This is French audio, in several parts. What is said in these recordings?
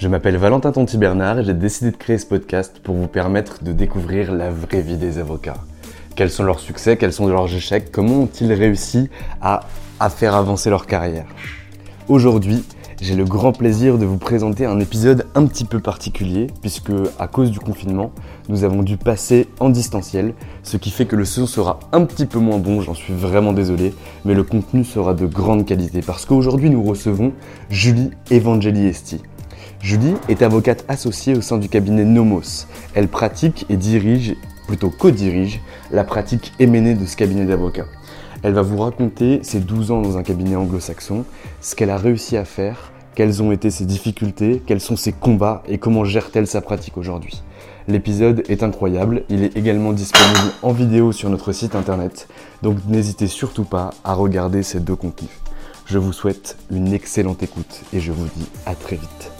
Je m'appelle Valentin Tonti-Bernard et j'ai décidé de créer ce podcast pour vous permettre de découvrir la vraie vie des avocats. Quels sont leurs succès, quels sont leurs échecs, comment ont-ils réussi à, à faire avancer leur carrière. Aujourd'hui, j'ai le grand plaisir de vous présenter un épisode un petit peu particulier puisque à cause du confinement, nous avons dû passer en distanciel, ce qui fait que le son sera un petit peu moins bon, j'en suis vraiment désolé, mais le contenu sera de grande qualité parce qu'aujourd'hui nous recevons Julie Evangeliesti. Julie est avocate associée au sein du cabinet Nomos. Elle pratique et dirige, plutôt co-dirige, la pratique éménée de ce cabinet d'avocats. Elle va vous raconter ses 12 ans dans un cabinet anglo-saxon, ce qu'elle a réussi à faire, quelles ont été ses difficultés, quels sont ses combats et comment gère-t-elle sa pratique aujourd'hui. L'épisode est incroyable, il est également disponible en vidéo sur notre site internet, donc n'hésitez surtout pas à regarder ces deux contenus. Je vous souhaite une excellente écoute et je vous dis à très vite.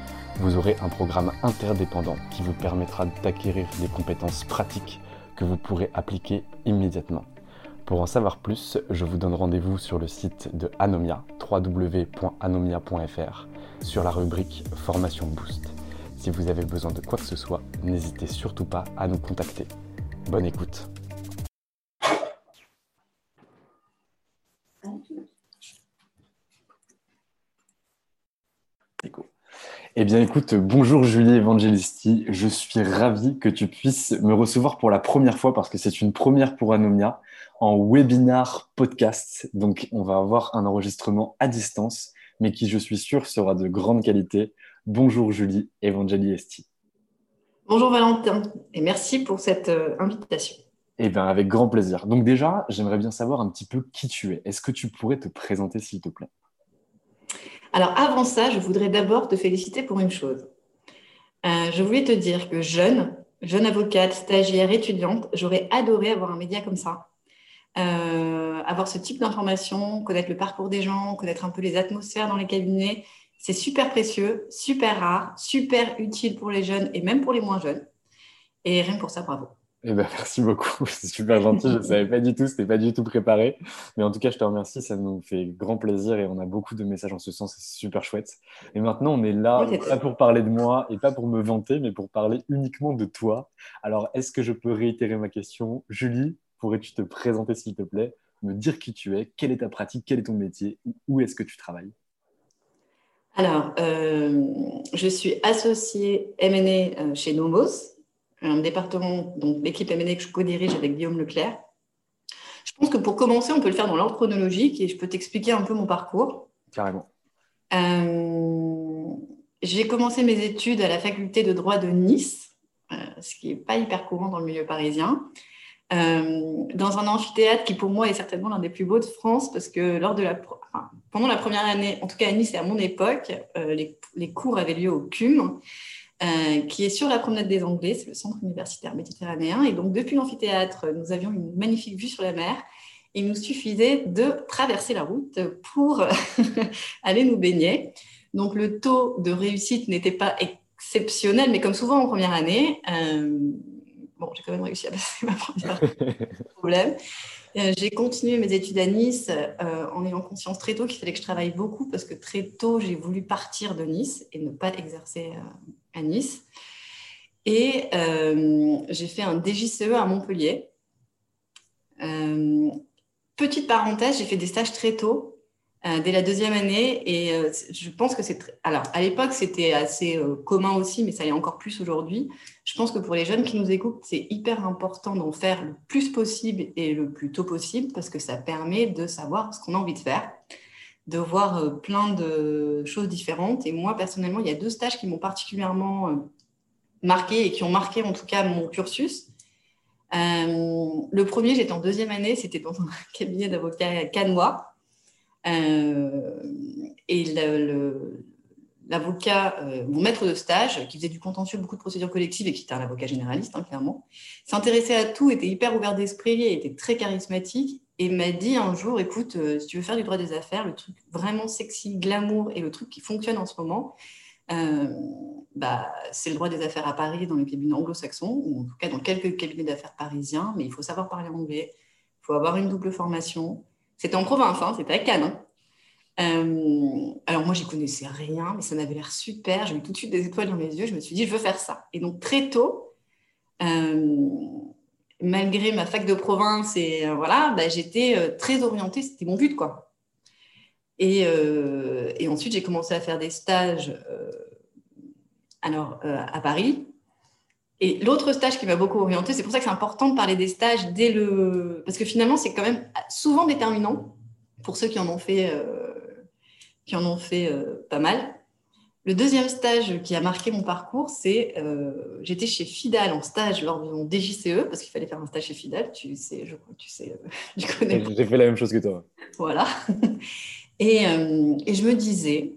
vous aurez un programme interdépendant qui vous permettra d'acquérir des compétences pratiques que vous pourrez appliquer immédiatement. Pour en savoir plus, je vous donne rendez-vous sur le site de Anomia, www.anomia.fr, sur la rubrique Formation Boost. Si vous avez besoin de quoi que ce soit, n'hésitez surtout pas à nous contacter. Bonne écoute. Eh bien écoute, bonjour Julie Evangelisti, je suis ravi que tu puisses me recevoir pour la première fois parce que c'est une première pour Anomia en webinar podcast. Donc on va avoir un enregistrement à distance, mais qui je suis sûr sera de grande qualité. Bonjour Julie Evangelisti. Bonjour Valentin et merci pour cette euh, invitation. Eh bien avec grand plaisir. Donc déjà, j'aimerais bien savoir un petit peu qui tu es. Est-ce que tu pourrais te présenter s'il te plaît? Alors avant ça, je voudrais d'abord te féliciter pour une chose. Euh, je voulais te dire que jeune, jeune avocate, stagiaire, étudiante, j'aurais adoré avoir un média comme ça. Euh, avoir ce type d'informations, connaître le parcours des gens, connaître un peu les atmosphères dans les cabinets, c'est super précieux, super rare, super utile pour les jeunes et même pour les moins jeunes. Et rien que pour ça, bravo. Eh ben, merci beaucoup, c'est super gentil. Je ne savais pas du tout, c'était pas du tout préparé. Mais en tout cas, je te remercie, ça nous fait grand plaisir et on a beaucoup de messages en ce sens, c'est super chouette. Et maintenant, on est là, Oui, pas pour parler de moi et pas pour me vanter, mais pour parler uniquement de toi. Alors, est-ce que je peux réitérer ma question? Julie, pourrais-tu te présenter s'il te plaît, me dire qui tu es, quelle est ta pratique, quel est ton métier, où est-ce que tu travailles? Alors, euh, je suis associée M&A euh, chez Nomos, un département, donc l'équipe M&A que je co-dirige avec Guillaume Leclerc. Je pense que pour commencer, on peut le faire dans l'ordre chronologique et je peux t'expliquer un peu mon parcours. Carrément. Euh, j'ai commencé mes études à la faculté de droit de Nice ce qui n'est pas hyper courant dans le milieu parisien. dans un amphithéâtre qui pour moi est certainement l'un des plus beaux de France parce que lors de la, pendant la première année, en tout cas à Nice et à mon époque, les, les, cours avaient lieu au CUM, qui est sur la promenade des Anglais, c'est le centre universitaire méditerranéen. Et donc depuis l'amphithéâtre, nous avions une magnifique vue sur la mer il nous suffisait de traverser la route pour aller nous baigner. Donc le taux de réussite n'était pas exceptionnel, mais comme souvent en première année, euh, bon, j'ai quand même réussi à passer ma première problème. Euh, j'ai continué mes études à Nice euh, en ayant conscience très tôt qu'il fallait que je travaille beaucoup parce que très tôt, j'ai voulu partir de Nice et ne pas exercer à Nice. Et j'ai fait un DJCE à Montpellier. Petite parenthèse, j'ai fait des stages très tôt, euh, dès la deuxième année, et euh, je pense que c'est... Alors, à l'époque, c'était assez euh, commun aussi, mais ça l'est encore plus aujourd'hui. Je pense que pour les jeunes qui nous écoutent, c'est hyper important d'en faire le plus possible et le plus tôt possible, parce que ça permet de savoir ce qu'on a envie de faire, de voir plein de choses différentes. Et moi, personnellement, il y a deux stages qui m'ont particulièrement marqué et qui ont marqué en tout cas mon cursus. Euh, le premier, j'étais en deuxième année, c'était dans un cabinet d'avocats canois. Euh, et l'avocat, euh, mon maître de stage, qui faisait du contentieux, beaucoup de procédures collectives et qui était un avocat généraliste, hein, clairement, s'intéressait à tout, était hyper ouvert d'esprit, était très charismatique et m'a dit un jour, écoute, si tu veux faire du droit des affaires, le truc vraiment sexy, glamour et le truc qui fonctionne en ce moment, euh, bah, c'est le droit des affaires à Paris dans les cabinets anglo-saxons, ou en tout cas dans quelques cabinets d'affaires parisiens, mais il faut savoir parler anglais, il faut avoir une double formation. C'était en province, hein, c'était à Cannes. Hein. Euh, alors moi, j'y connaissais rien, mais ça m'avait l'air super. J'ai eu tout de suite des étoiles dans mes yeux. Je me suis dit, je veux faire ça. Et donc très tôt, euh, malgré ma fac de province et voilà, bah, j'étais très orientée. C'était mon but, quoi. Euh, et, ensuite, j'ai commencé à faire des stages euh, alors, euh, à Paris. Et l'autre stage qui m'a beaucoup orienté, c'est pour ça que c'est important de parler des stages dès le. Parce que finalement, c'est quand même souvent déterminant pour ceux qui en ont fait, qui en ont fait pas mal. Le deuxième stage qui a marqué mon parcours, c'est j'étais chez Fidal en stage lors de mon DJCE, parce qu'il fallait faire un stage chez Fidal, tu sais, je crois que tu sais, tu connais. J'ai fait la même chose que toi. Voilà. Euh, et, je me disais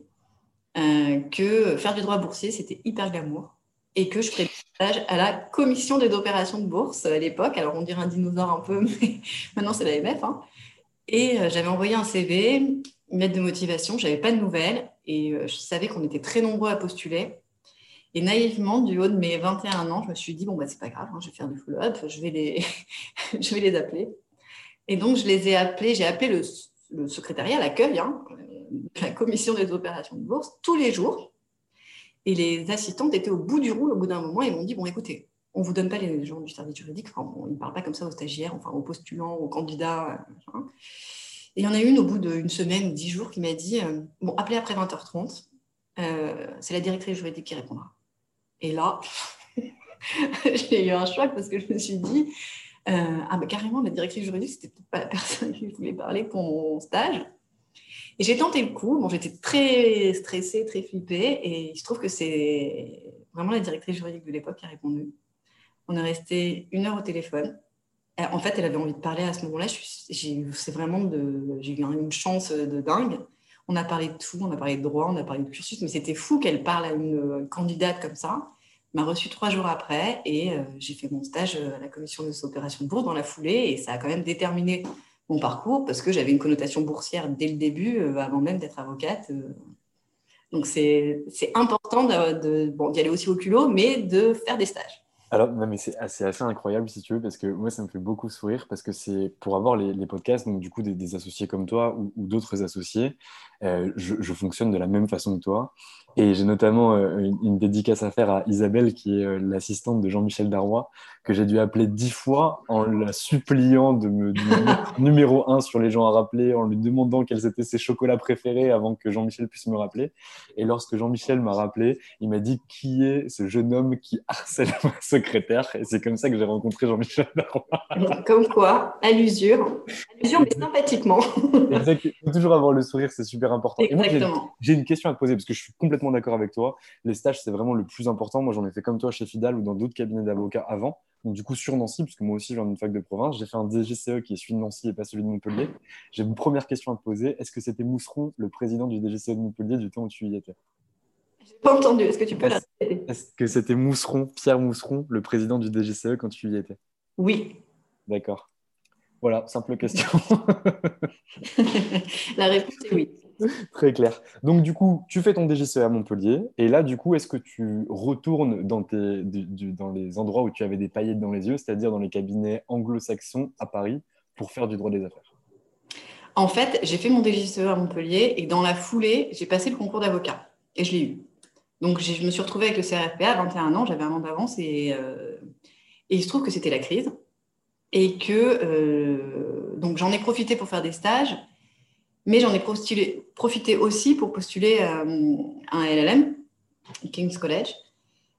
euh, que faire du droit boursier, c'était hyper glamour et que je ferais des stages à la commission des opérations de bourse à l'époque. Alors, on dirait un dinosaure un peu, mais maintenant, c'est l'AMF. Hein. Et euh, j'avais envoyé un CV, lettre de motivation, je n'avais pas de nouvelles et je savais qu'on était très nombreux à postuler. Et naïvement, du haut de mes 21 ans, je me suis dit, bon, bah, c'est pas grave, hein, je vais faire du follow-up, je, vais les... je vais les appeler. Et donc, je les ai appelés, j'ai appelé le secrétariat, l'accueil, hein, la commission des opérations de bourse, tous les jours. Et les assistantes étaient au bout du roule au bout d'un moment et m'ont dit, bon, écoutez, on ne vous donne pas les gens du service juridique, enfin, ils ne parlent pas comme ça aux stagiaires, enfin, aux postulants, aux candidats. Et il y en a une au bout d'une semaine dix jours qui m'a dit, euh, bon, appelez après 20h30, euh, c'est la directrice juridique qui répondra. Et là, j'ai eu un choc parce que je me suis dit, euh, ah, bah, carrément, la directrice juridique, c'était peut-être pas la personne qui voulait parler pour mon stage. Et j'ai tenté le coup. Bon, j'étais très stressée, très flippée. Et il se trouve que c'est vraiment la directrice juridique de l'époque qui a répondu. On est resté une heure au téléphone. Euh, en fait, elle avait envie de parler à ce moment-là. C'est vraiment de, j'ai eu une chance de dingue. On a parlé de tout, on a parlé de droit, on a parlé de cursus, mais c'était fou qu'elle parle à une candidate comme ça m'a reçu trois jours après et euh, j'ai fait mon stage euh, à la commission des opérations de bourse dans la foulée et ça a quand même déterminé mon parcours parce que j'avais une connotation boursière dès le début, euh, avant même d'être avocate. Donc c'est important d'y bon, aller aussi au culot, mais de faire des stages. Alors, mais c'est assez, assez, incroyable si tu veux, parce que moi, ça me fait beaucoup sourire, parce que c'est pour avoir les, podcasts, donc du coup, des, associés comme toi ou, d'autres associés, je, je, fonctionne de la même façon que toi. Et j'ai notamment euh, une, dédicace à faire à Isabelle, qui est euh, l'assistante de Jean-Michel Darrois, que j'ai dû appeler dix fois en la suppliant de me, mettre numéro un sur les gens à rappeler, en lui demandant quels étaient ses chocolats préférés avant que Jean-Michel puisse me rappeler. Et lorsque Jean-Michel m'a rappelé, il m'a dit qui est ce jeune homme qui harcèle ma secrétaire? Et c'est comme ça que j'ai rencontré Jean-Michel Darrois. Comme quoi, à l'usure. À l'usure, mais sympathiquement. Il faut toujours avoir le sourire, c'est super important. Exactement. J'ai une question à te poser parce que je suis complètement d'accord avec toi. Les stages, c'est vraiment le plus important. Moi, j'en ai fait comme toi chez Fidal ou dans d'autres cabinets d'avocats avant. Donc, du coup, sur Nancy, puisque moi aussi, je viens d'une fac de province, j'ai fait un DGCE qui est celui de Nancy et pas celui de Montpellier. J'ai une première question à te poser. Est-ce que c'était Mousseron, le président du DGCE de Montpellier, du temps où tu y étais? J'ai pas entendu. Est-ce que tu peux Est-ce est que c'était Mousseron, Pierre Mousseron, le président du DGCE quand tu y étais? Oui. D'accord. Voilà, simple question. La réponse est oui. Très clair. Donc, du coup, tu fais ton DGCE à Montpellier. Et là, du coup, est-ce que tu retournes dans, tes, dans les endroits où tu avais des paillettes dans les yeux, c'est-à-dire dans les cabinets anglo-saxons à Paris, pour faire du droit des affaires? En fait, j'ai fait mon DGCE à Montpellier et dans la foulée, j'ai passé le concours d'avocat et je l'ai eu. Donc, je me suis retrouvée avec le CRFPA à 21 ans, j'avais un an d'avance et, euh, et il se trouve que c'était la crise et que euh, donc j'en ai profité pour faire des stages, mais j'en ai profité aussi pour postuler euh, un LLM, King's College.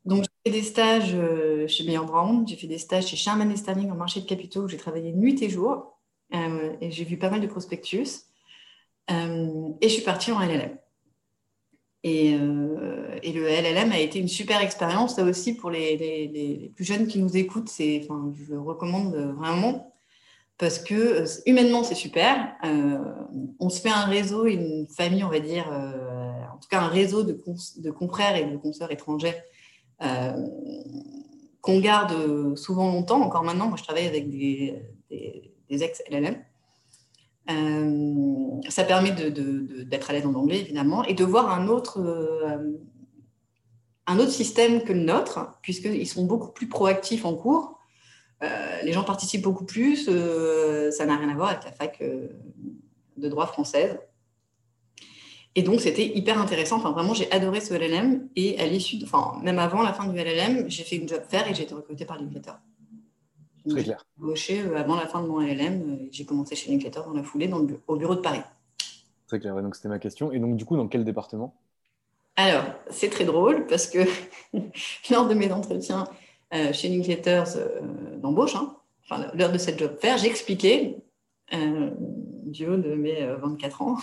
Donc, j'ai fait des stages euh, chez Mayer Brown, j'ai fait des stages chez Sherman Sterling en marché de capitaux où j'ai travaillé nuit et jour. Euh, et j'ai vu pas mal de prospectus. Et je suis partie en LLM. Et, et le LLM a été une super expérience, là aussi, pour les, plus jeunes qui nous écoutent. Enfin, je le recommande vraiment parce que euh, humainement, c'est super. Euh, on se fait un réseau, une famille, on va dire, euh, en tout cas un réseau de, confrères et de consoeurs étrangers euh, qu'on garde souvent longtemps. Encore maintenant, moi, je travaille avec des, ex-LLM. Ça permet d'être à l'aise en anglais, évidemment, et de voir un autre, un autre système que le nôtre, puisqu'ils sont beaucoup plus proactifs en cours. Euh, les gens participent beaucoup plus. euh, ça n'a rien à voir avec la fac euh, de droit française. Et donc, c'était hyper intéressant. Enfin, vraiment, j'ai adoré ce LLM. Et à l'issue, enfin, même avant la fin du LLM, j'ai fait une job fair et j'ai été recrutée par Linklater. Très j'ai clair. euh, avant la fin de mon LLM. et J'ai commencé chez Linklater dans la foulée, dans le bu- au bureau de Paris. Très clair. Donc, c'était ma question. Et donc, du coup, dans quel département? Alors, c'est très drôle parce que lors de mes entretiens euh, chez Linklaters euh, d'embauche, hein, lors de cette job fair, j'expliquais, euh, du haut de mes euh, 24 ans,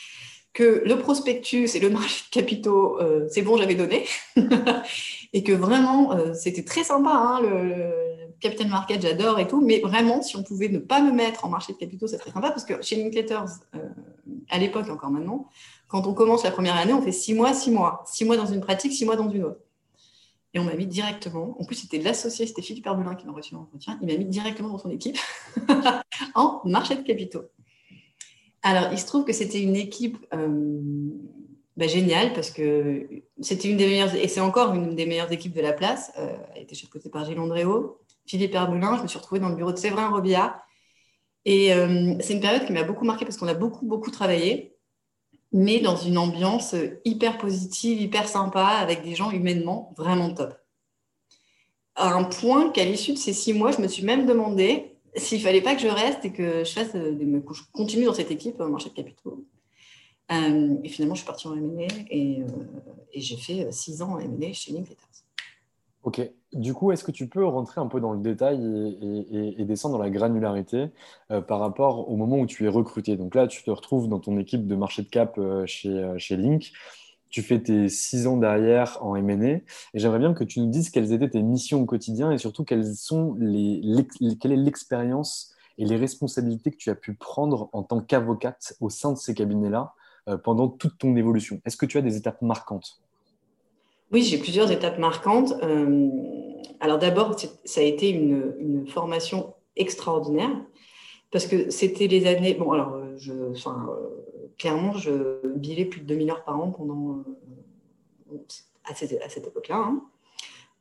que le prospectus et le marché de capitaux, euh, c'est bon, j'avais donné. et que vraiment, euh, c'était très sympa, hein, le, Capital Market, j'adore et tout, mais vraiment, si on pouvait ne pas me mettre en marché de capitaux, c'est très sympa parce que chez Linklaters, euh, à l'époque, encore maintenant, quand on commence la première année, on fait six mois, six mois. Six mois dans une pratique, six mois dans une autre. Et on m'a mis directement, en plus c'était l'associé, c'était Philippe Herbelin qui m'a reçu en entretien, il m'a mis directement dans son équipe en marché de capitaux. Alors, il se trouve que c'était une équipe euh, bah, géniale parce que c'était une des meilleures, et c'est encore une des meilleures équipes de la place. Euh, elle était chapeautée par Gilles Andréo, Philippe Herbelin. Je me suis retrouvée dans le bureau de Séverin Robillard. Et euh, c'est une période qui m'a beaucoup marquée parce qu'on a beaucoup, beaucoup travaillé, mais dans une ambiance hyper positive, hyper sympa, avec des gens humainement vraiment top. À un point qu'à l'issue de ces six mois, je me suis même demandé s'il fallait pas que je reste et que je fasse que je continue dans cette équipe au marché de capitaux. Euh, et finalement, je suis partie en M&A et, euh, j'ai fait six ans en M&A chez Linklaters. Ok. Du coup, est-ce que tu peux rentrer un peu dans le détail et, descendre dans la granularité euh, par rapport au moment où tu es recruté? Donc là, tu te retrouves dans ton équipe de marché de cap euh, chez, euh, chez Link. Tu fais tes six ans derrière en M&A et j'aimerais bien que tu nous dises quelles étaient tes missions au quotidien et surtout quelles sont les, quelle est l'expérience et les responsabilités que tu as pu prendre en tant qu'avocate au sein de ces cabinets-là pendant toute ton évolution. Est-ce que tu as des étapes marquantes? Oui, j'ai plusieurs étapes marquantes. Euh, alors d'abord, ça a été une, formation extraordinaire parce que c'était les années. Bon, alors, euh, enfin, euh, clairement, je bilais plus de 2000 heures par an pendant à cette, à cette époque-là, hein,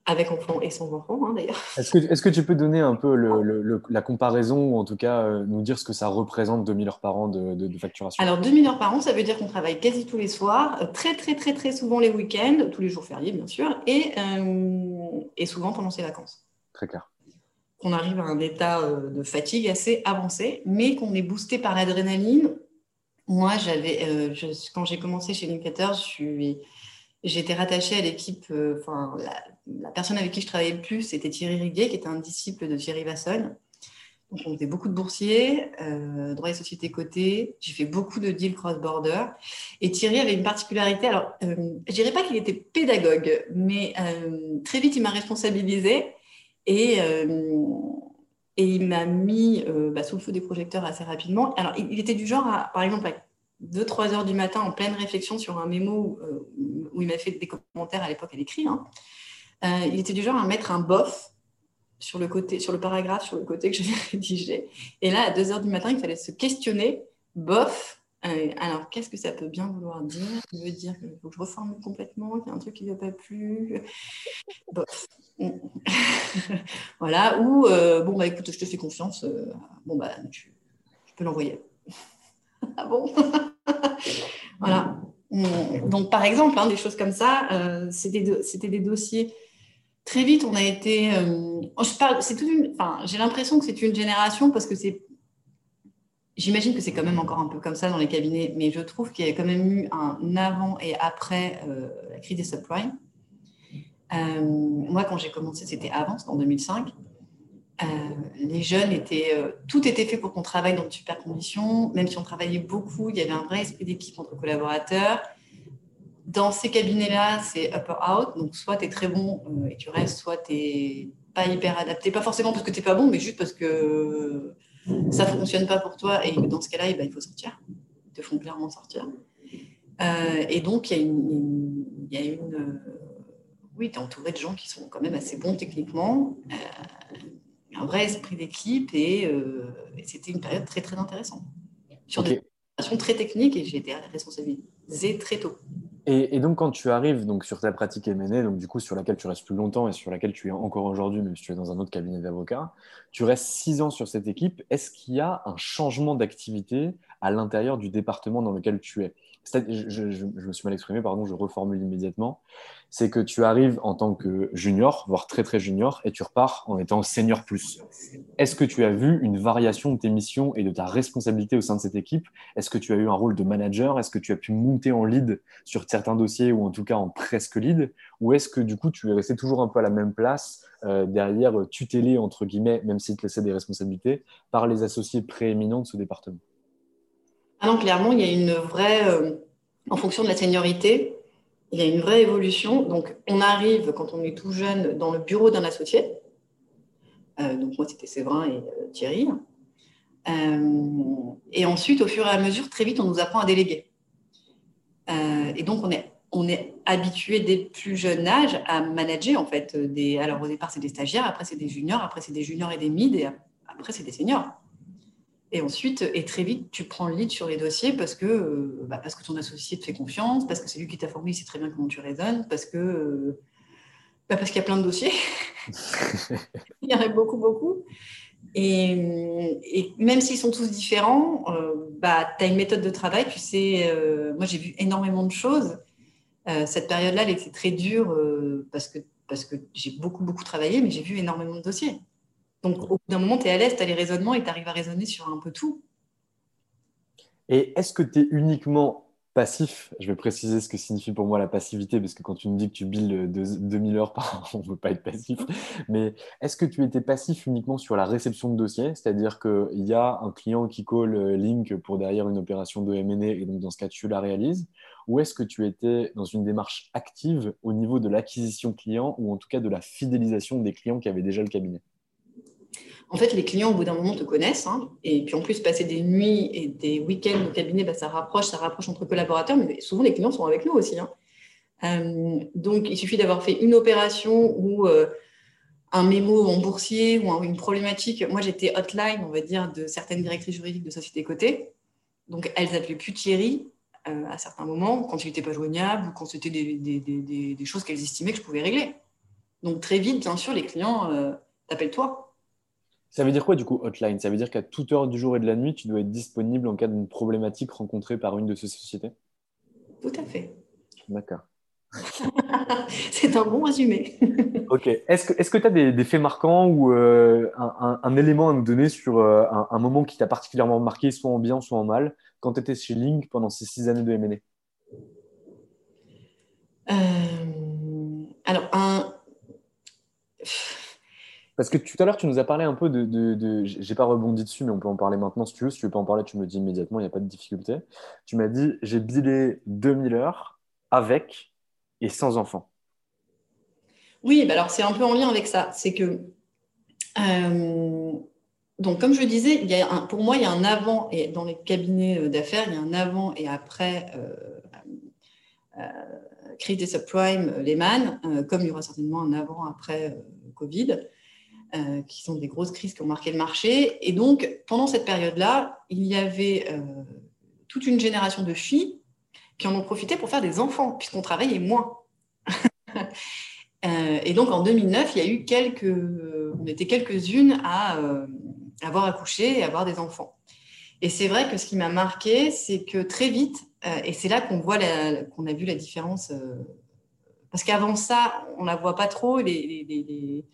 avec enfants et sans enfants hein, d'ailleurs. Est-ce que, est-ce que tu peux donner un peu le- le- le- la comparaison ou en tout cas euh, nous dire ce que ça représente 2000 heures par an de, de- de facturation? Alors 2000 heures par an, ça veut dire qu'on travaille quasi tous les soirs, euh, très très très très souvent les week-ends, tous les jours fériés bien sûr, et, euh, et souvent pendant ses vacances. Très clair. qu'on arrive à un état de fatigue assez avancé, mais qu'on est boosté par l'adrénaline. Moi, j'avais, euh, quand j'ai commencé chez suis, j'étais rattachée à l'équipe. Enfin, la, la personne avec qui je travaillais le plus, c'était Thierry Riguet, qui était un disciple de Thierry Vassonne. Donc, on faisait beaucoup de boursiers, euh, droit des sociétés cotées. J'ai fait beaucoup de deals cross-border. Et Thierry avait une particularité. Alors, euh, je dirais pas qu'il était pédagogue, mais euh, très vite, il m'a responsabilisé et, et il m'a mis bah, sous le feu des projecteurs assez rapidement. Alors, il, était du genre, à, par exemple, à 2-3 heures du matin, en pleine réflexion sur un mémo où, il m'a fait des commentaires à l'époque à l'écrit. Hein. Il était du genre à mettre un bof sur le côté, sur le paragraphe, sur le côté que je vais rédiger. Et là, à 2 heures du matin, il fallait se questionner, bof. Euh, alors, qu'est-ce que ça peut bien vouloir dire? Ça veut dire que je reformule complètement, qu'il y a un truc qui ne va pas plus. Bof. voilà. Ou, euh, bon, bah écoute, je te fais confiance. Euh, bon, bah, tu, peux l'envoyer. ah bon? Voilà. Donc, par exemple, hein, des choses comme ça, c'était des dossiers très vite, on a été. Euh, Enfin, j'ai l'impression que c'est une génération parce que c'est. J'imagine que c'est quand même encore un peu comme ça dans les cabinets, mais je trouve qu'il y a quand même eu un avant et après euh, la crise des subprimes. Euh, moi, quand j'ai commencé, c'était avant, c'était en 2005. les jeunes étaient, tout était fait pour qu'on travaille dans de super conditions. Même si on travaillait beaucoup, il y avait un vrai esprit d'équipe entre collaborateurs dans ces cabinets-là, c'est up or out. Donc, soit tu es très bon euh, et tu restes, soit tu n'es pas hyper adapté. Pas forcément parce que tu n'es pas bon, mais juste parce que ça ne fonctionne pas pour toi. Et dans ce cas-là, eh ben, il faut sortir. Ils te font clairement sortir. Euh, et donc, il y a une. Y a une euh, oui, tu es entouré de gens qui sont quand même assez bons techniquement. un vrai esprit d'équipe et, c'était une période très, très intéressante. Sur des situations très techniques et j'ai été responsabilisée très tôt. Et, donc, quand tu arrives donc, sur ta pratique M&A, donc du coup sur laquelle tu restes plus longtemps et sur laquelle tu es encore aujourd'hui, même si tu es dans un autre cabinet d'avocats, tu restes six ans sur cette équipe. Est-ce qu'il y a un changement d'activité à l'intérieur du département dans lequel tu es? Je, me suis mal exprimé, pardon, je reformule immédiatement. C'est que tu arrives en tant que junior, voire très très junior, et tu repars en étant senior plus. Est-ce que tu as vu une variation de tes missions et de ta responsabilité au sein de cette équipe? Est-ce que tu as eu un rôle de manager? Est-ce que tu as pu monter en lead sur certains dossiers ou en tout cas en presque lead? Ou est-ce que du coup tu es resté toujours un peu à la même place euh, derrière, tutélé entre guillemets, même s'il te laissait des responsabilités, par les associés prééminents de ce département? Ah non, clairement, il y a une vraie, euh, en fonction de la seniorité, il y a une vraie évolution. Donc, on arrive, quand on est tout jeune, dans le bureau d'un associé. Euh, donc, moi, c'était Séverin et euh, Thierry. et ensuite, au fur et à mesure, très vite, on nous apprend à déléguer. et donc, on est, on est habitué dès plus jeune âge à manager, en fait. Alors, au départ, c'est des stagiaires, après, c'est des juniors, après, c'est des juniors et des mid, et après, c'est des seniors. Et ensuite, et très vite, tu prends le lead sur les dossiers parce que, euh, bah, parce que ton associé te fait confiance, parce que c'est lui qui t'a formé, il sait très bien comment tu raisonnes, parce que euh, bah, parce qu'il y a plein de dossiers. il y en a beaucoup, beaucoup. Et, même s'ils sont tous différents, euh, bah, tu as une méthode de travail. Tu sais, moi, j'ai vu énormément de choses. cette période-là, elle était très dure parce que, parce que j'ai beaucoup, beaucoup travaillé, mais j'ai vu énormément de dossiers. Donc, au bout d'un moment, tu es à l'aise, tu as les raisonnements et tu arrives à raisonner sur un peu tout. Et est-ce que tu es uniquement passif? Je vais préciser ce que signifie pour moi la passivité, parce que quand tu me dis que tu billes 2000 heures par an, on ne veut pas être passif. Mais est-ce que tu étais passif uniquement sur la réception de dossiers? C'est-à-dire qu'il y a un client qui call euh, Link pour derrière une opération de M&A, et donc dans ce cas, tu la réalises? Ou est-ce que tu étais dans une démarche active au niveau de l'acquisition client, ou en tout cas de la fidélisation des clients qui avaient déjà le cabinet? En fait, les clients, au bout d'un moment, te connaissent. Hein. et puis, en plus, passer des nuits et des week-ends au cabinet, bah, ça rapproche, ça rapproche entre collaborateurs. Mais souvent, les clients sont avec nous aussi. Hein. Euh, donc, il suffit d'avoir fait une opération ou euh, un mémo en boursier ou une problématique. Moi, j'étais hotline, on va dire, de certaines directrices juridiques de sociétés cotées. Donc, elles n'appelaient plus Thierry euh, à certains moments, quand il n'était pas joignable ou quand c'était des, des, choses qu'elles estimaient que je pouvais régler. Donc, très vite, bien sûr, les clients t'appellent toi. Ça veut dire quoi du coup hotline? Ça veut dire qu'à toute heure du jour et de la nuit, tu dois être disponible en cas d'une problématique rencontrée par une de ces sociétés? Tout à fait. D'accord. C'est un bon résumé. ok. Est-ce que tu as des, faits marquants ou euh, un, élément à nous donner sur euh, un, moment qui t'a particulièrement marqué, soit en bien, soit en mal, quand tu étais chez Link pendant ces six années de M&A euh, Alors, un Parce que tout à l'heure, tu nous as parlé un peu de. de, de j'ai pas rebondi dessus, mais on peut en parler maintenant si tu veux. Si tu veux pas en parler, tu me dis immédiatement, il n'y a pas de difficulté. Tu m'as dit j'ai bidé 2000 heures avec et sans enfant. Oui, bah alors c'est un peu en lien avec ça. C'est que. Euh, donc, comme je disais, il y a pour moi, il y a un avant, et dans les cabinets euh, d'affaires, il y a un avant et après euh, euh, crise des subprimes, Lehman, comme il y aura certainement un avant après Covid. Euh, qui sont des grosses crises qui ont marqué le marché. Et donc, pendant cette période-là, il y avait euh, toute une génération de filles qui en ont profité pour faire des enfants, puisqu'on travaillait moins. Euh, et donc, en 2009, il y a eu quelques, on était quelques-unes à avoir accouché et avoir des enfants. Et c'est vrai que ce qui m'a marqué, c'est que très vite, et c'est là qu'on voit qu'on a vu la différence, parce qu'avant ça, on la voit pas trop, les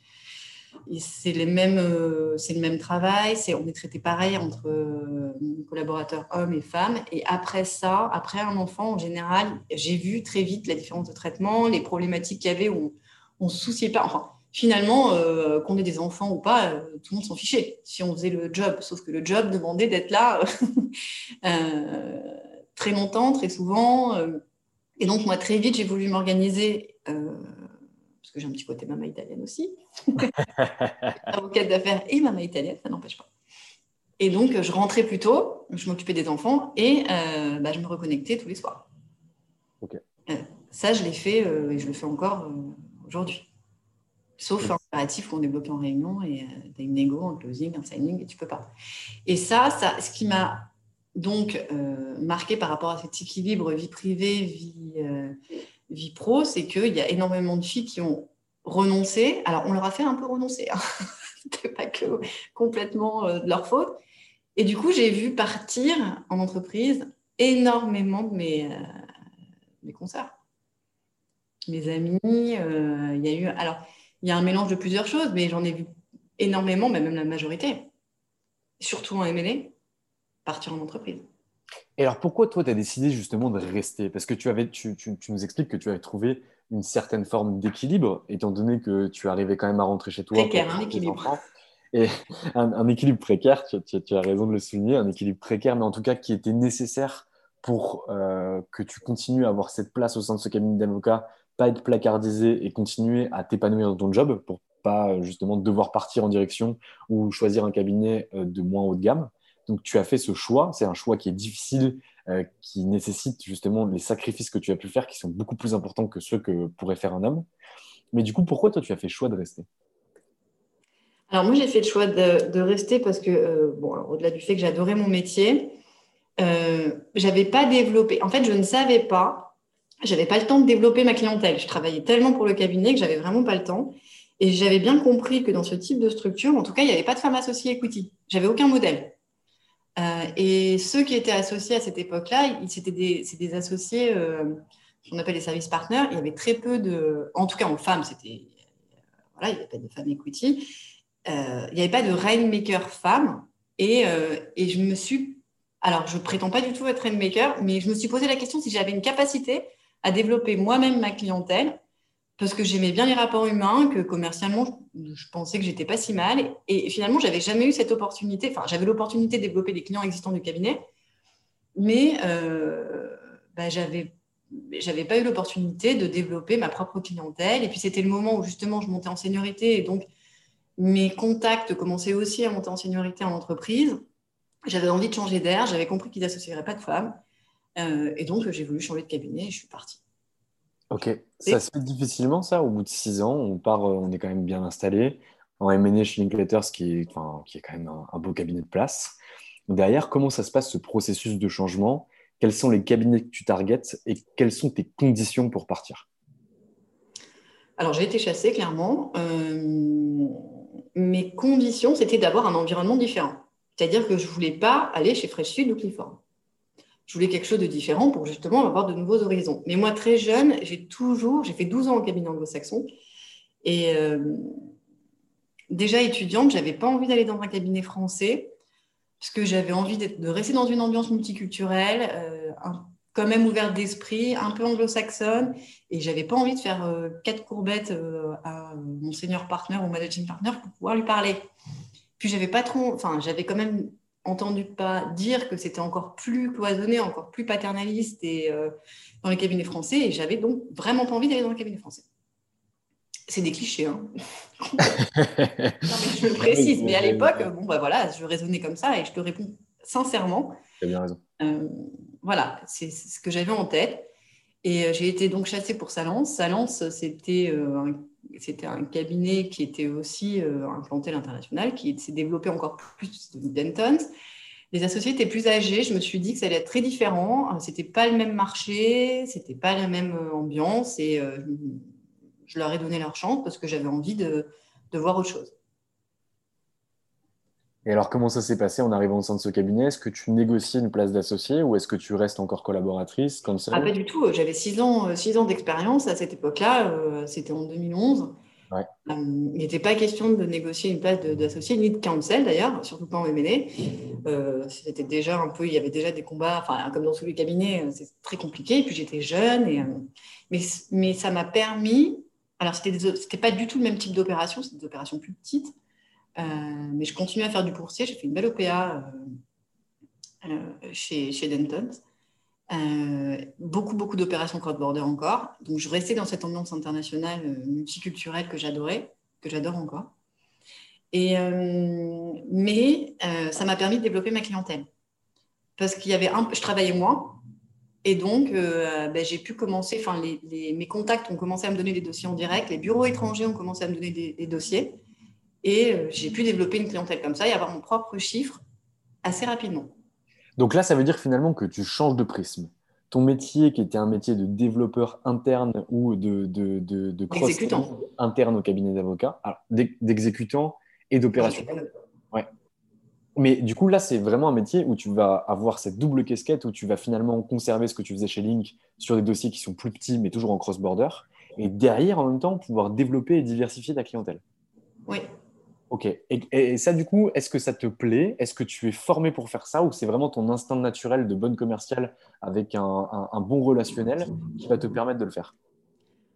c'est les mêmes, euh, c'est le même travail, c'est, on est traité pareil entre euh, collaborateurs hommes et femmes. Et après ça, après un enfant, en général, j'ai vu très vite la différence de traitement, les problématiques qu'il y avait où on ne se souciait pas. Enfin, finalement, euh, qu'on ait des enfants ou pas, tout le monde s'en fichait si on faisait le job. Sauf que le job demandait d'être là très longtemps, très souvent. et donc, moi, très vite, j'ai voulu m'organiser parce que j'ai un petit côté maman italienne aussi. Avocate d'affaires et maman italienne, ça n'empêche pas. Et donc, je rentrais plus tôt, je m'occupais des enfants et euh, bah, je me reconnectais tous les soirs. Euh, ça, je l'ai fait euh, et je le fais encore aujourd'hui. Sauf un impératif qu'on débloque en réunion et tu as une négo, un closing, un signing et tu peux pas. Et ça, ça ce qui m'a donc marqué par rapport à cet équilibre vie privée, vie, vie pro, c'est qu'il y a énormément de filles qui ont renoncé. Alors, on leur a fait un peu renoncer. Hein. Pas que complètement euh, de leur faute. Et du coup, j'ai vu partir en entreprise énormément de mes, euh, mes concerts. Mes amis, euh, il y a eu. Alors, il y a un mélange de plusieurs choses, mais j'en ai vu énormément, même la majorité, surtout en MLA, partir en entreprise. Et alors, pourquoi toi, tu as décidé justement de rester? Parce que tu, avais, tu, tu, nous expliques que tu avais trouvé une certaine forme d'équilibre, étant donné que tu arrivais quand même à rentrer chez toi. Précaire, un équilibre. Et un, équilibre précaire, tu, as raison de le souligner, un équilibre précaire, mais en tout cas qui était nécessaire pour euh, que tu continues à avoir cette place au sein de ce cabinet d'avocat, pas être placardisé et continuer à t'épanouir dans ton job pour pas justement devoir partir en direction ou choisir un cabinet euh, de moins haut de gamme. Donc tu as fait ce choix, c'est un choix qui est difficile, euh, qui nécessite justement les sacrifices que tu as pu faire, qui sont beaucoup plus importants que ceux que pourrait faire un homme. Mais du coup, pourquoi toi tu as fait le choix de rester? Alors moi j'ai fait le choix de, rester parce que, euh, au-delà du fait que j'adorais mon métier, euh, j'avais pas développé, en fait je ne savais pas, j'avais pas le temps de développer ma clientèle. Je travaillais tellement pour le cabinet que j'avais vraiment pas le temps. Et j'avais bien compris que dans ce type de structure, en tout cas, il n'y avait pas de femme associée equity. J'avais aucun modèle. Euh, et ceux qui étaient associés à cette époque-là, c'était des, associés euh, qu'on appelle les services partners. Il y avait très peu de, en tout cas en femmes, c'était voilà, il n'y avait pas de femmes equity. Euh, il n'y avait pas de rainmaker femme. Et, et, je me suis, alors je prétends pas du tout être rainmaker, mais je me suis posé la question si j'avais une capacité à développer moi-même ma clientèle parce que j'aimais bien les rapports humains, que commercialement, je, pensais que j'étais pas si mal. Et, finalement, j'avais jamais eu cette opportunité. Enfin, j'avais l'opportunité de développer des clients existants du cabinet, mais euh, bah, j'avais j'avais pas eu l'opportunité de développer ma propre clientèle. Et puis, c'était le moment où justement je montais en seniorité et donc mes contacts commençaient aussi à monter en seniorité en entreprise. J'avais envie de changer d'air. J'avais compris qu'ils n'associeraient pas de femmes. Euh, et donc, j'ai voulu changer de cabinet et je suis partie. Ok, ça se fait difficilement ça, au bout de six ans, on part, euh, on est quand même bien installé. En M&A chez Linklaters, qui est, enfin, qui est quand même un, beau cabinet de place. Derrière, comment ça se passe ce processus de changement? Quels sont les cabinets que tu targetes et quelles sont tes conditions pour partir? Alors, j'ai été chassée, clairement. Euh, mes conditions, c'était d'avoir un environnement différent. C'est-à-dire que je ne voulais pas aller chez Fresh Sud ou Clifford je voulais quelque chose de différent pour justement avoir de nouveaux horizons. Mais moi, très jeune, j'ai toujours, j'ai fait 12 ans en cabinet anglo-saxon. Et euh, déjà étudiante, j'avais pas envie d'aller dans un cabinet français parce que j'avais envie de rester dans une ambiance multiculturelle. Euh, quand même ouverte d'esprit, un peu anglo-saxonne, et j'avais pas envie de faire euh, quatre courbettes à mon senior partner ou managing partner pour pouvoir lui parler. Puis j'avais pas trop, enfin j'avais quand même entendu pas dire que c'était encore plus cloisonné, encore plus paternaliste et euh, dans les cabinets français, et j'avais donc vraiment pas envie d'aller dans le cabinet français. C'est des clichés, hein. je le précise, mais à l'époque, bon bah voilà, je raisonnais comme ça et je te réponds sincèrement. Tu as bien raison. voilà, c'est ce que j'avais en tête. Et euh, j'ai été donc chassée pour Salence. Salence, c'était euh, un, c'était un cabinet qui était aussi euh, implanté à l'international, qui s'est développé encore plus de Dentons. Les associés étaient plus âgés. Je me suis dit que ça allait être très différent. C'était pas le même marché, c'était pas la même ambiance. Et je leur ai donné leur chance parce que j'avais envie de voir autre chose. Et alors, comment ça s'est passé en arrivant au sein de ce cabinet? Est-ce que tu négocies une place d'associé ou est-ce que tu restes encore collaboratrice comme ça? Ah, Pas du tout. J'avais six ans, euh, six ans d'expérience à cette époque-là. Euh, c'était en 2011. Euh, il n'était pas question de négocier une place d'associé, ni de counsel d'ailleurs, surtout pas en M&A. c'était déjà un peu, il y avait déjà des combats, enfin, comme dans tous les cabinets, c'est très compliqué. Et puis j'étais jeune, et, mais, mais ça m'a permis. Alors, c'était pas du tout le même type d'opération, c'était des opérations plus petites. Euh, mais je continue à faire du coursier. J'ai fait une belle OPA euh, euh, chez, chez Denton. beaucoup, beaucoup d'opérations cross-border encore. Donc, je restais dans cette ambiance internationale multiculturelle que j'adorais, que j'adore encore. Et, mais ça m'a permis de développer ma clientèle. Parce qu'il y avait un, je travaillais moins. Et donc, ben, j'ai pu commencer, enfin, mes contacts ont commencé à me donner des dossiers en direct, les bureaux étrangers ont commencé à me donner des dossiers. Et euh, j'ai pu développer une clientèle comme ça et avoir mon propre chiffre assez rapidement. Donc là, ça veut dire finalement que tu changes de prisme. Ton métier, qui était un métier de développeur interne ou de, de, de, de cross interne au cabinet d'avocats, d'exécutant et d'opération. Ouais. Mais du coup, là, c'est vraiment un métier où tu vas avoir cette double casquette, où tu vas finalement conserver ce que tu faisais chez Link sur des dossiers qui sont plus petits, mais toujours en cross-border, et derrière, en même temps, pouvoir développer et diversifier ta clientèle. Oui, Ok. Et, ça, du coup, est-ce que ça te plaît? Est-ce que tu es formé pour faire ça ou c'est vraiment ton instinct naturel de bonne commerciale avec un, bon relationnel qui va te permettre de le faire?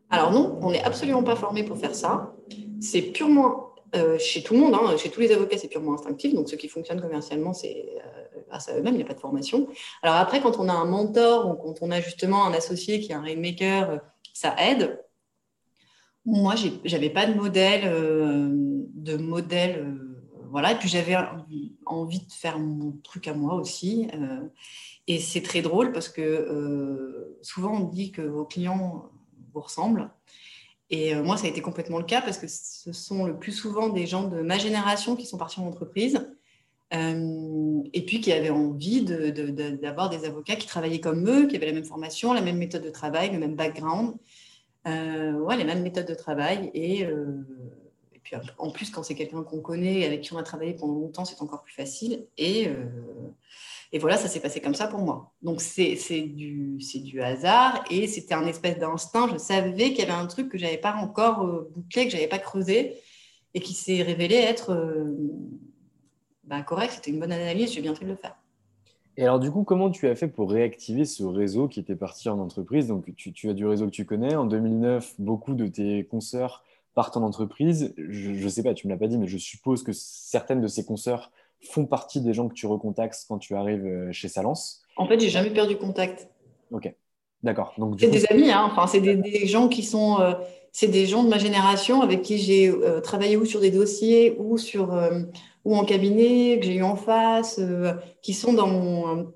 Alors non, on n'est absolument pas formé pour faire ça. C'est purement, euh, chez tout le monde, hein, chez tous les avocats, c'est purement instinctif. Donc, ce qui fonctionne commercialement, c'est euh, à eux-mêmes, il n'y a pas de formation. Alors après, quand on a un mentor ou quand on a justement un associé qui est un rainmaker, euh, ça aide. Moi, j'avais pas de modèle, de modèle, euh, voilà. Et puis j'avais envie de faire mon truc à moi aussi. Euh, et c'est très drôle parce que souvent on dit que vos clients vous ressemblent. Et moi, ça a été complètement le cas parce que ce sont le plus souvent des gens de ma génération qui sont partis en entreprise. et puis qui avaient envie d'avoir des avocats qui travaillaient comme eux, qui avaient la même formation, la même méthode de travail, le même background. Euh, ouais, les mêmes méthodes de travail. Euh, et puis en plus, quand c'est quelqu'un qu'on connaît, avec qui on a travaillé pendant longtemps, c'est encore plus facile. Et, euh, et voilà, ça s'est passé comme ça pour moi. Donc c'est du, du hasard et c'était un espèce d'instinct. Je savais qu'il y avait un truc que je n'avais pas encore bouclé, que je n'avais pas creusé et qui s'est révélé être bah, correct. C'était une bonne analyse, j'ai bien fait de le faire. Et alors, du coup, comment tu as fait pour réactiver ce réseau qui était parti en entreprise? Donc, tu, as du réseau que tu connais. En 2009, beaucoup de tes consoeurs partent en entreprise. Je ne sais pas, tu ne me l'as pas dit, mais je suppose que certaines de ces consoeurs font partie des gens que tu recontactes quand tu arrives euh, chez Salence. En fait, j'ai jamais perdu contact. Ok, d'accord. C'est des amis, hein. enfin, c'est des, gens qui sont. Euh, c'est des gens de ma génération avec qui j'ai euh, travaillé ou sur des dossiers ou sur ou en cabinet que j'ai eu en face, qui sont dans mon,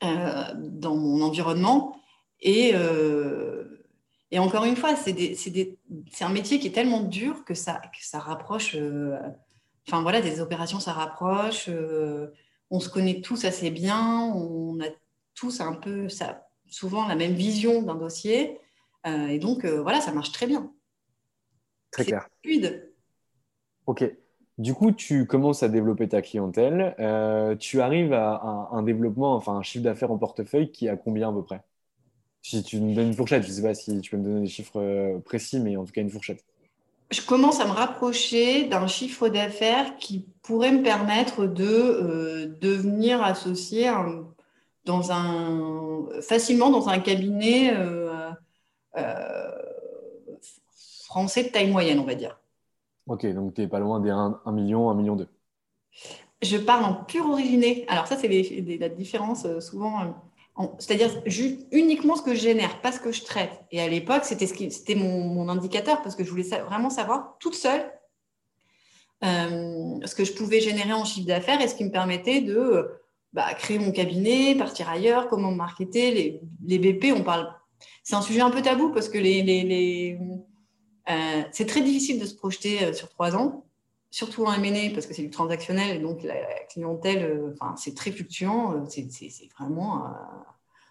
dans mon environnement. Et, et encore une fois, c'est un métier qui est tellement dur que ça, que ça rapproche. Enfin voilà, des opérations, ça rapproche. on se connaît tous assez bien. On a tous un peu, ça, souvent la même vision d'un dossier. et donc, voilà, ça marche très bien. Très clair. Fluide. Ok. Du coup, tu commences à développer ta clientèle. Euh, tu arrives à un, développement, enfin un chiffre d'affaires en portefeuille qui est à combien à peu près? Si tu me donnes une fourchette, je ne sais pas si tu peux me donner des chiffres euh, précis, mais en tout cas une fourchette. Je commence à me rapprocher d'un chiffre d'affaires qui pourrait me permettre de euh, devenir associé dans un, facilement dans un cabinet français de taille moyenne, on va dire. Ok, donc tu n'es pas loin des 1, million, 1 million 2. Je parle en pur originé. Alors ça, c'est la différence souvent c'est-à-dire uniquement ce que je génère, pas ce que je traite. Et à l'époque, c'était mon, indicateur parce que je voulais vraiment savoir toute seule euh, ce que je pouvais générer en chiffre d'affaires et ce qui me permettait de bah, créer mon cabinet, partir ailleurs, comment marketer. Les, BP, on parle. C'est un sujet un peu tabou parce que les, euh, c'est très difficile de se projeter euh, sur trois ans, surtout en M&A parce que c'est du transactionnel et donc la, clientèle, enfin, c'est très fluctuant. C'est vraiment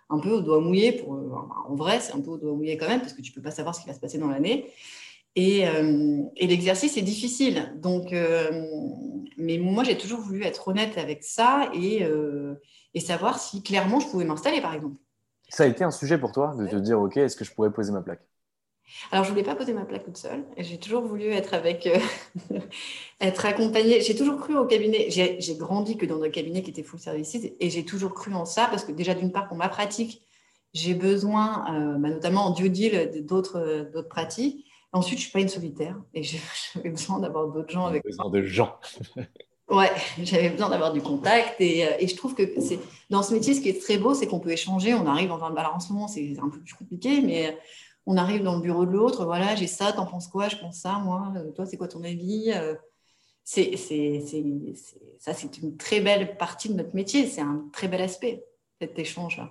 un peu au doigt mouillé. Pour, en vrai, c'est un peu au doigt mouillé quand même, parce que tu ne peux pas savoir ce qui va se passer dans l'année. Et, euh, et l'exercice est difficile. Donc, euh, mais moi, j'ai toujours voulu être honnête avec ça et, euh, et savoir si clairement je pouvais m'installer, par exemple. Ça a été un sujet pour toi de te dire, OK, est-ce que je pourrais poser ma plaque? Alors, je ne voulais pas poser ma plaque toute seule. J'ai toujours voulu être avec, euh, être accompagnée. J'ai toujours cru au cabinet. J'ai grandi que dans un cabinet qui était full services et j'ai toujours cru en ça parce que déjà, d'une part, pour ma pratique, j'ai besoin, euh, bah, notamment en due deal, d'autres pratiques. Ensuite, je ne suis pas une solitaire et j'avais besoin d'avoir d'autres gens avec besoin de gens. ouais, j'avais besoin d'avoir du contact et, euh, et, je trouve que c'est dans ce métier, ce qui est très beau, c'est qu'on peut échanger. On arrive dans un balancement, c'est un peu plus compliqué, mais on arrive dans le bureau de l'autre, voilà, j'ai ça, t'en penses quoi Je pense ça, moi, euh, toi, c'est quoi ton avis euh, c'est, Ça, c'est une très belle partie de notre métier, c'est un très bel aspect, cet échange-là.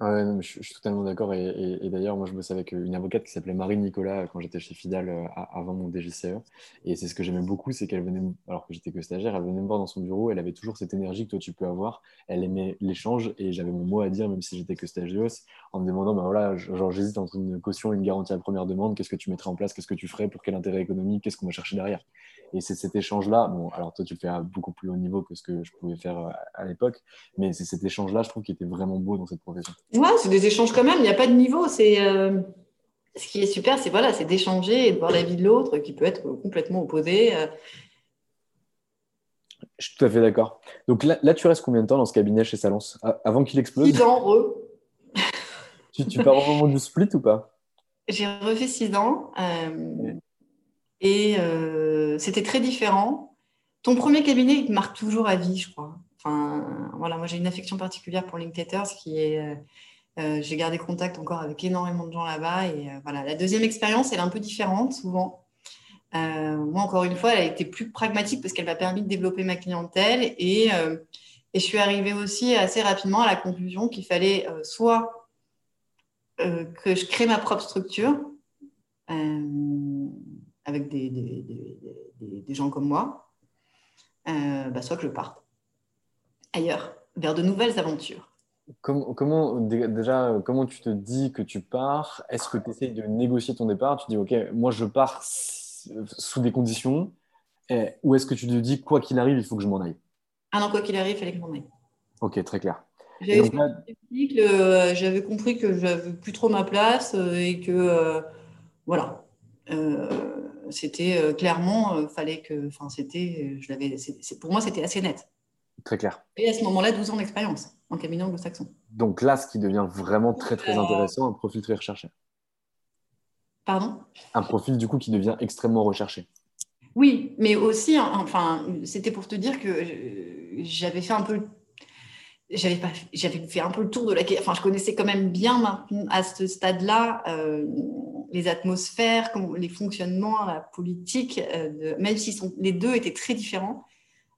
Ouais, je, suis totalement d'accord. Et, d'ailleurs, moi, je bosse avec une avocate qui s'appelait Marie Nicolas quand j'étais chez Fidal euh, avant mon DGCE. Et c'est ce que j'aimais beaucoup, c'est qu'elle venait, alors que j'étais que stagiaire, elle venait me voir dans son bureau. Elle avait toujours cette énergie que toi, tu peux avoir. Elle aimait l'échange et j'avais mon mot à dire, même si j'étais que stagiaire, en me demandant, ben voilà, genre, j'hésite entre une caution et une garantie à la première demande. Qu'est-ce que tu mettrais en place? Qu'est-ce que tu ferais? Pour quel intérêt économique? Qu'est-ce qu'on va chercher derrière? Et c'est cet échange-là. Bon, alors toi, tu le fais à beaucoup plus haut niveau que ce que je pouvais faire euh, à l'époque. Mais c'est cet échange-là, je trouve, qui était vraiment beau dans cette profession. Ouais, c'est des échanges quand même, il n'y a pas de niveau. C'est euh, ce qui est super, c'est voilà, c'est d'échanger et de voir la vie de l'autre qui peut être complètement opposée. Euh. Je suis tout à fait d'accord. Donc là, là, tu restes combien de temps dans ce cabinet chez Salence? Avant qu'il explose? 6 ans, heureux. tu, tu pars au moment du split ou pas? J'ai refait 6 ans euh, et c'était très différent. Ton premier cabinet, il te marque toujours à vie, je crois. Enfin, voilà, moi j'ai une affection particulière pour Linklaters qui est euh, j'ai gardé contact encore avec énormément de gens là-bas. Et euh, voilà, la deuxième expérience, elle est un peu différente souvent. Euh, moi, encore une fois, elle a été plus pragmatique parce qu'elle m'a permis de développer ma clientèle. Et, je suis arrivée aussi assez rapidement à la conclusion qu'il fallait soit que je crée ma propre structure avec des, gens comme moi, bah, soit que je parte ailleurs, vers de nouvelles aventures. Comment, déjà, comment tu te dis que tu pars? Est-ce que tu essayes de négocier ton départ? Tu dis, OK, moi je pars sous des conditions. ou est-ce que tu te dis, quoi qu'il arrive, il faut que je m'en aille? Ah non, quoi qu'il arrive, il fallait que je m'en aille. Ok, très clair. Euh, j'avais compris que j'avais plus trop ma place euh, et que, euh, voilà, c'était clairement, fallait que, enfin, c'était, je l'avais, pour moi, c'était assez net. Très clair. Et à ce moment-là, 12 ans d'expérience en cabinet anglo-saxon. Donc là, ce qui devient vraiment très très intéressant, un profil très recherché. Pardon? Un profil du coup qui devient extrêmement recherché. Oui, mais aussi, hein, enfin, c'était pour te dire que euh, j'avais fait un peu, j'avais pas, j'avais fait un peu le tour de la, enfin, je connaissais quand même bien à ce stade-là euh, les atmosphères, les fonctionnements, la politique, euh, même si les deux étaient très différents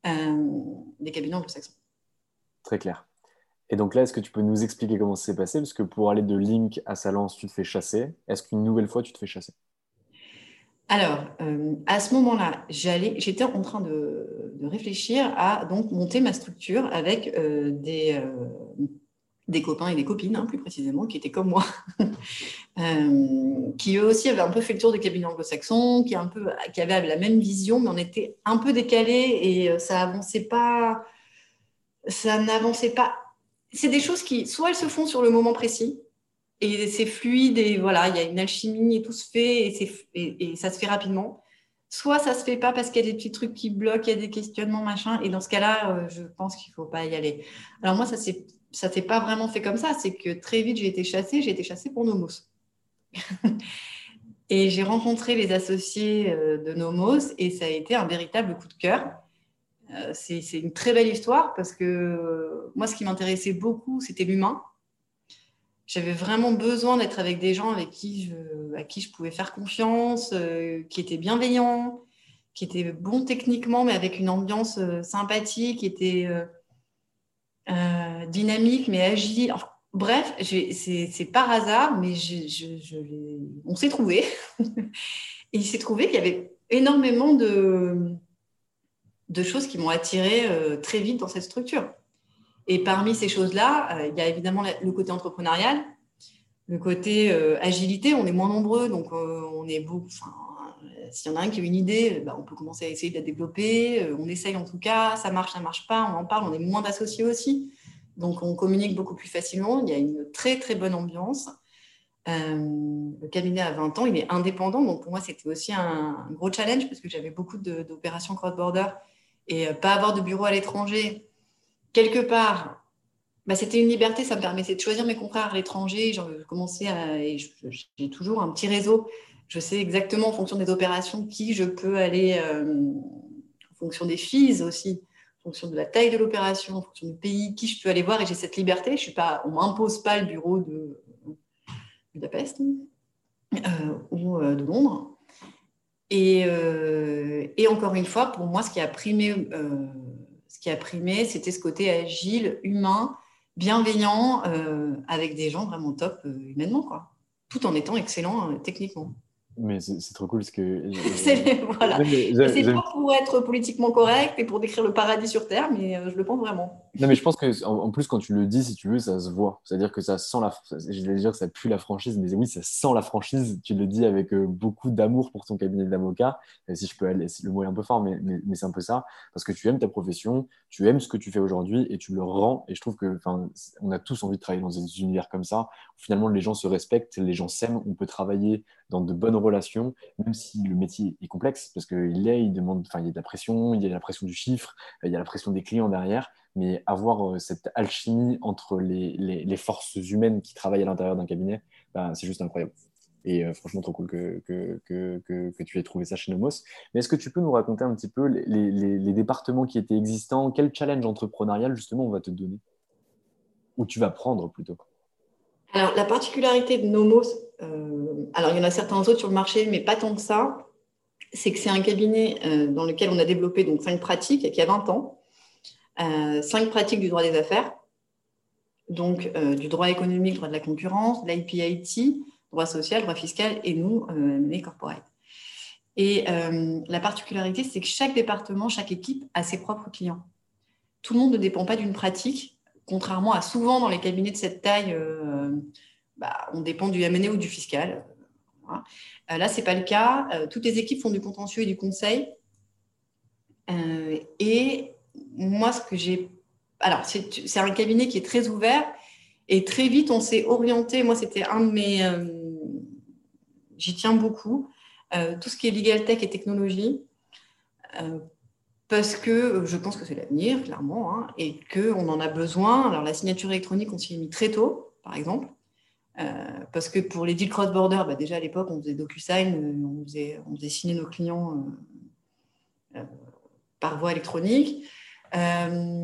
des cabinets anglo-saxons. Très clair. Et donc là, est-ce que tu peux nous expliquer comment ça s'est passé? Parce que pour aller de Link à Salence, tu te fais chasser. Est-ce qu'une nouvelle fois, tu te fais chasser? Alors, euh, à ce moment-là, j'étais en train de, réfléchir à donc monter ma structure avec euh, des, euh, des copains et des copines, hein, plus précisément, qui étaient comme moi, qui eux aussi avaient un peu fait le tour des cabinets anglo-saxons, qui, qui avaient la même vision, mais on était un peu décalés et ça avançait pas, ça n'avançait pas c'est des choses qui, soit elles se font sur le moment précis, et c'est fluide, et voilà, il y a une alchimie, et tout se fait, et, et, ça se fait rapidement. Soit ça se fait pas parce qu'il y a des petits trucs qui bloquent, il y a des questionnements, machin, et dans ce cas-là, euh, je pense qu'il faut pas y aller. Alors moi, ça s'est ça s'est pas vraiment fait comme ça. C'est que très vite, j'ai été chassée. J'ai été chassée pour Nomos. et j'ai rencontré les associés euh, de Nomos et ça a été un véritable coup de cœur. Euh, c'est une très belle histoire parce que moi, ce qui m'intéressait beaucoup, c'était l'humain. J'avais vraiment besoin d'être avec des gens avec qui à qui je pouvais faire confiance, euh, qui étaient bienveillants, qui étaient bons techniquement, mais avec une ambiance sympathique, qui étaient dynamique, mais agile. bref, c'est par hasard, mais on s'est trouvé. Et il s'est trouvé qu'il y avait énormément de, choses qui m'ont attiré euh, très vite dans cette structure. Et parmi ces choses-là, euh, il y a évidemment le côté entrepreneurial, le côté euh, agilité. On est moins nombreux, donc on est beaucoup. S'il y en a un qui a une idée, bah, on peut commencer à essayer de la développer. on essaye en tout cas, ça marche, ça marche pas, on en parle, on est moins d'associés aussi. Donc, on communique beaucoup plus facilement. Il y a une très, très bonne ambiance. Euh, le cabinet a 20 ans, il est indépendant. Donc, pour moi, c'était aussi un, gros challenge parce que j'avais beaucoup d'opérations cross-border et euh, pas avoir de bureau à l'étranger. Quelque part, bah, c'était une liberté. Ça me permettait de choisir mes confrères à l'étranger. À. J'ai toujours un petit réseau. Je sais exactement en fonction des opérations qui je peux aller, euh, en fonction des fees aussi en fonction de la taille de l'opération, en fonction du pays, qui je peux aller voir, et j'ai cette liberté. On ne m'impose pas le bureau de Budapest euh, ou euh, de Londres. Et, encore une fois, pour moi, ce qui a primé, ce qui a primé, c'était ce côté agile, humain, bienveillant, avec des gens vraiment top humainement, tout en étant excellent techniquement. Mais c'est trop cool parce que. c'est pas pour être politiquement correct et pour décrire le paradis sur Terre, mais euh, je le pense vraiment. Non, mais je pense que en, plus, quand tu le dis, si tu veux, ça se voit. C'est-à-dire que ça sent la. Je vais dire que ça pue la franchise, mais oui, ça sent la franchise. Tu le dis avec euh, beaucoup d'amour pour ton cabinet d'avocat. Si je peux le mot est un peu fort, mais, c'est un peu ça. Parce que tu aimes ta profession, tu aimes ce que tu fais aujourd'hui et tu le rends. Et je trouve que, on a tous envie de travailler dans des univers comme ça. Finalement, les gens se respectent, les gens s'aiment, on peut travailler dans de bonnes relations, même si le métier est complexe, parce qu'il est, il demande, enfin, il y a de la pression, il y a la pression du chiffre, il y a la pression des clients derrière, mais avoir euh, cette alchimie entre les, les, forces humaines qui travaillent à l'intérieur d'un cabinet, ben, c'est juste incroyable. Et euh, franchement, trop cool que, que, que, que, tu aies trouvé ça chez Nomos. Mais est-ce que tu peux nous raconter un petit peu les, les, départements qui étaient existants? Quel challenge entrepreneurial, justement, on va te donner? Ou tu vas prendre plutôt? Alors, la particularité de Nomos, euh, alors il y en a certains autres sur le marché, mais pas tant que ça, c'est que c'est un cabinet dans lequel on a développé donc cinq pratiques qui a 20 ans, cinq pratiques du droit des affaires, donc du droit économique, droit de la concurrence, l'IPIT, droit social, droit fiscal et nous, les corporate. Et la particularité, c'est que chaque département, chaque équipe a ses propres clients. Tout le monde ne dépend pas d'une pratique contrairement à souvent dans les cabinets de cette taille, euh, bah, on dépend du M&A ou du fiscal. Euh, là, ce n'est pas le cas. Euh, toutes les équipes font du contentieux et du conseil. et moi, ce que j'ai... Alors, c'est un cabinet qui est très ouvert et très vite, on s'est orienté. Moi, c'était un de mes... J'y tiens beaucoup. tout ce qui est legal tech et technologie parce que euh, je pense que c'est l'avenir, clairement, hein, et qu'on en a besoin. Alors, la signature électronique, on s'y est mis très tôt, par exemple, euh, parce que pour les deals cross-border, bah, déjà à l'époque, on faisait DocuSign, euh, on faisait, on faisait signer nos clients par voie électronique. Euh,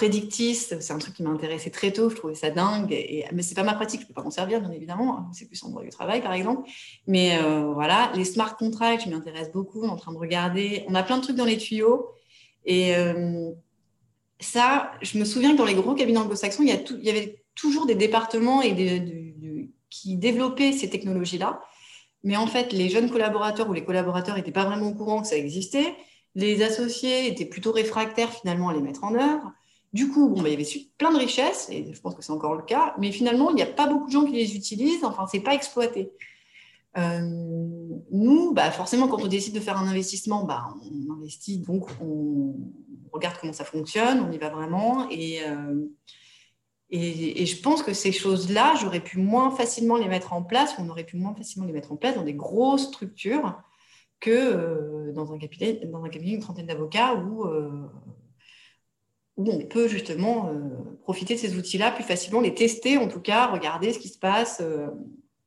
c'est un truc qui m'a intéressé très tôt, je trouvais ça dingue, et, mais c'est pas ma pratique, je peux pas m'en servir bien évidemment, c'est plus en droit du travail par exemple. Mais euh, voilà, les smart contracts, je m'intéresse beaucoup, on est en train de regarder, on a plein de trucs dans les tuyaux, et euh, ça, je me souviens que dans les gros cabinets anglo-saxons, il, y avait toujours des départements qui développaient ces technologies-là, mais en fait, les jeunes collaborateurs ou les collaborateurs n'étaient pas vraiment au courant que ça existait. Les associés étaient plutôt réfractaires finalement à les mettre en œuvre. Du coup, bon, bah, il y avait plein de richesses, et je pense que c'est encore le cas, mais finalement, il n'y a pas beaucoup de gens qui les utilisent, enfin, ce n'est pas exploité. Euh, nous, bah, forcément, quand on décide de faire un investissement, bah, on investit, donc on regarde comment ça fonctionne, on y va vraiment. Et, euh, et, et, je pense que ces choses-là, j'aurais pu moins facilement les mettre en place, on aurait pu moins facilement les mettre en place dans des grosses structures que euh, dans, un cabinet, dans un cabinet, une trentaine d'avocats où, euh, où on peut justement profiter de ces outils-là plus facilement, les tester en tout cas, regarder ce qui se passe.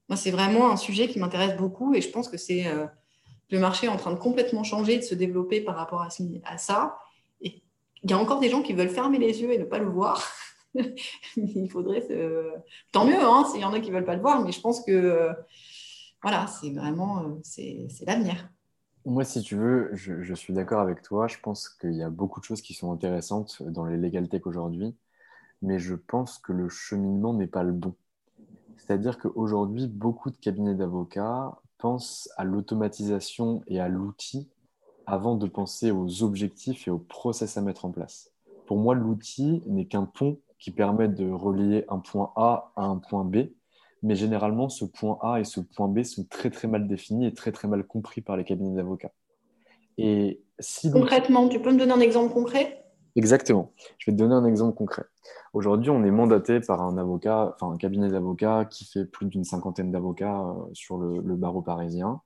moi, c'est vraiment un sujet qui m'intéresse beaucoup et je pense que c'est le marché est en train de complètement changer, de se développer par rapport à, ça. Et il y a encore des gens qui veulent fermer les yeux et ne pas le voir. il faudrait. Tant mieux, hein, s'il y en a qui ne veulent pas le voir, mais je pense que voilà, c'est vraiment c'est l'avenir. Moi, si tu veux, je, suis d'accord avec toi. Je pense qu'il y a beaucoup de choses qui sont intéressantes dans les legal tech aujourd'hui, mais je pense que le cheminement n'est pas le bon. C'est-à-dire qu'aujourd'hui, beaucoup de cabinets d'avocats pensent à l'automatisation et à l'outil avant de penser aux objectifs et aux process à mettre en place. Pour moi, l'outil n'est qu'un pont qui permet de relier un point A à un point B, mais généralement, ce point A et ce point B sont très très mal définis et très très mal compris par les cabinets d'avocats. Et si Concrètement, tu peux me donner un exemple concret? Exactement. Je vais te donner un exemple concret. Aujourd'hui, on est mandaté par un avocat, enfin un cabinet d'avocats qui fait plus d'une cinquantaine d'avocats euh, sur le, barreau parisien.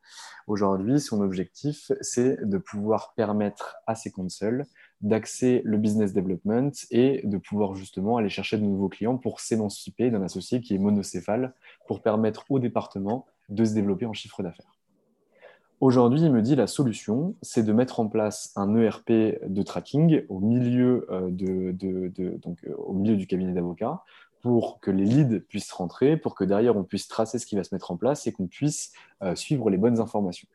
Aujourd'hui, son objectif, c'est de pouvoir permettre à ses consuls d'axer le business development et de pouvoir justement aller chercher de nouveaux clients pour s'émanciper d'un associé qui est monocéphale pour permettre au département de se développer en chiffre d'affaires. Aujourd'hui, il me dit la solution, c'est de mettre en place un ERP de tracking au milieu, euh, euh, au milieu du cabinet d'avocats pour que les leads puissent rentrer, pour que derrière on puisse tracer ce qui va se mettre en place et qu'on puisse euh, suivre les bonnes informations.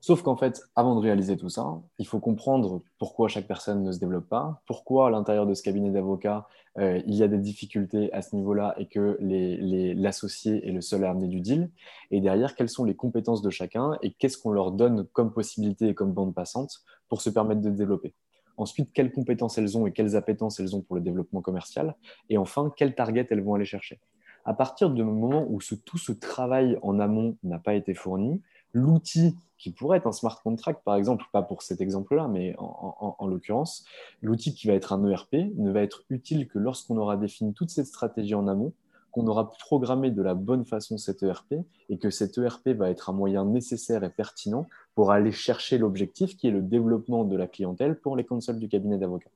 Sauf qu'en fait, avant de réaliser tout ça, il faut comprendre pourquoi chaque personne ne se développe pas, pourquoi à l'intérieur de ce cabinet d'avocats, euh, il y a des difficultés à ce niveau-là et que l'associé est le seul à amener du deal. Et derrière, quelles sont les compétences de chacun et qu'est-ce qu'on leur donne comme possibilité et comme bande passante pour se permettre de développer. Ensuite, quelles compétences elles ont et quelles appétences elles ont pour le développement commercial. Et enfin, quelles targets elles vont aller chercher. À partir du moment où tout ce travail en amont n'a pas été fourni, l'outil qui pourrait être un smart contract, par exemple, pas pour cet exemple-là, mais en, l'occurrence, l'outil qui va être un ERP ne va être utile que lorsqu'on aura défini toute cette stratégie en amont, qu'on aura programmé de la bonne façon cet ERP et que cet ERP va être un moyen nécessaire et pertinent pour aller chercher l'objectif qui est le développement de la clientèle pour les consoles du cabinet d'avocats.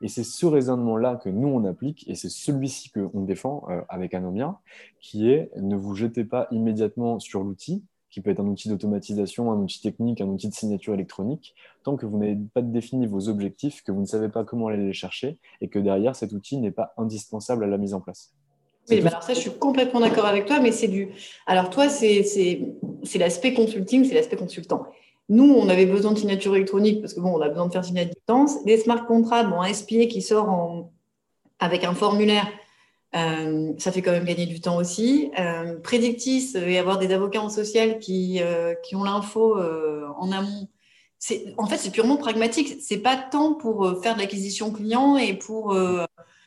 Et c'est ce raisonnement-là que nous, on applique, et c'est celui-ci qu'on défend euh, avec Anomia, qui est ne vous jetez pas immédiatement sur l'outil, qui peut être un outil d'automatisation, un outil technique, un outil de signature électronique, tant que vous n'avez pas défini vos objectifs, que vous ne savez pas comment aller les chercher, et que derrière, cet outil n'est pas indispensable à la mise en place. Oui, alors ça, je suis complètement d'accord avec toi, mais c'est du. Alors, toi, c'est l'aspect consulting, c'est l'aspect consultant. Nous, on avait besoin de signature électronique parce que bon, on a besoin de faire signer à distance. Des smart contracts, bon, un SPA qui sort en... avec un formulaire, euh, ça fait quand même gagner du temps aussi. Euh, Prédictis et avoir des avocats en social qui, euh, ont l'info euh, en amont, en fait, c'est purement pragmatique. C'est pas tant pour euh, faire de l'acquisition client et pour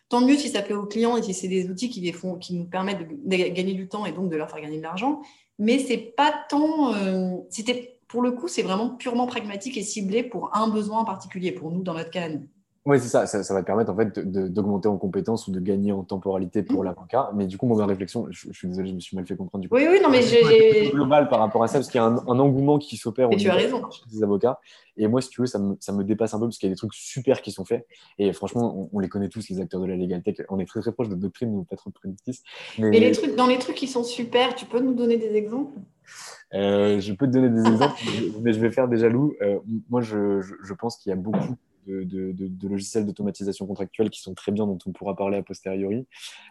tant mieux si ça plaît aux clients et si c'est des outils qui nous permettent de, gagner du temps et donc de leur faire gagner de l'argent. Mais c'est pas tant. C'était pour le coup, c'est vraiment purement pragmatique et ciblé pour un besoin en particulier. Pour nous, dans notre cas, oui, c'est ça, ça, va te permettre en fait d'augmenter en compétences ou de gagner en temporalité pour mmh. l'avocat. Mais du coup, mon réflexion, je, suis désolé, je me suis mal fait comprendre. Du coup. Oui, oui, non, mais j'ai. global par rapport à ça, parce qu'il y a un, engouement qui s'opère au niveau des avocats. Et moi, si tu veux, ça me, ça me dépasse un peu parce qu'il y a des trucs super qui sont faits. Et franchement, on, les connaît tous, les acteurs de la legal tech. On est très très proche de doctrine ou peut-être prédictis. Mais... Et les trucs, dans les trucs qui sont super, tu peux nous donner des exemples? Euh, Je peux te donner des exemples, mais je vais faire des jaloux. Euh, moi, je, je pense qu'il y a beaucoup de, logiciels d'automatisation contractuelle qui sont très bien, dont on pourra parler a posteriori.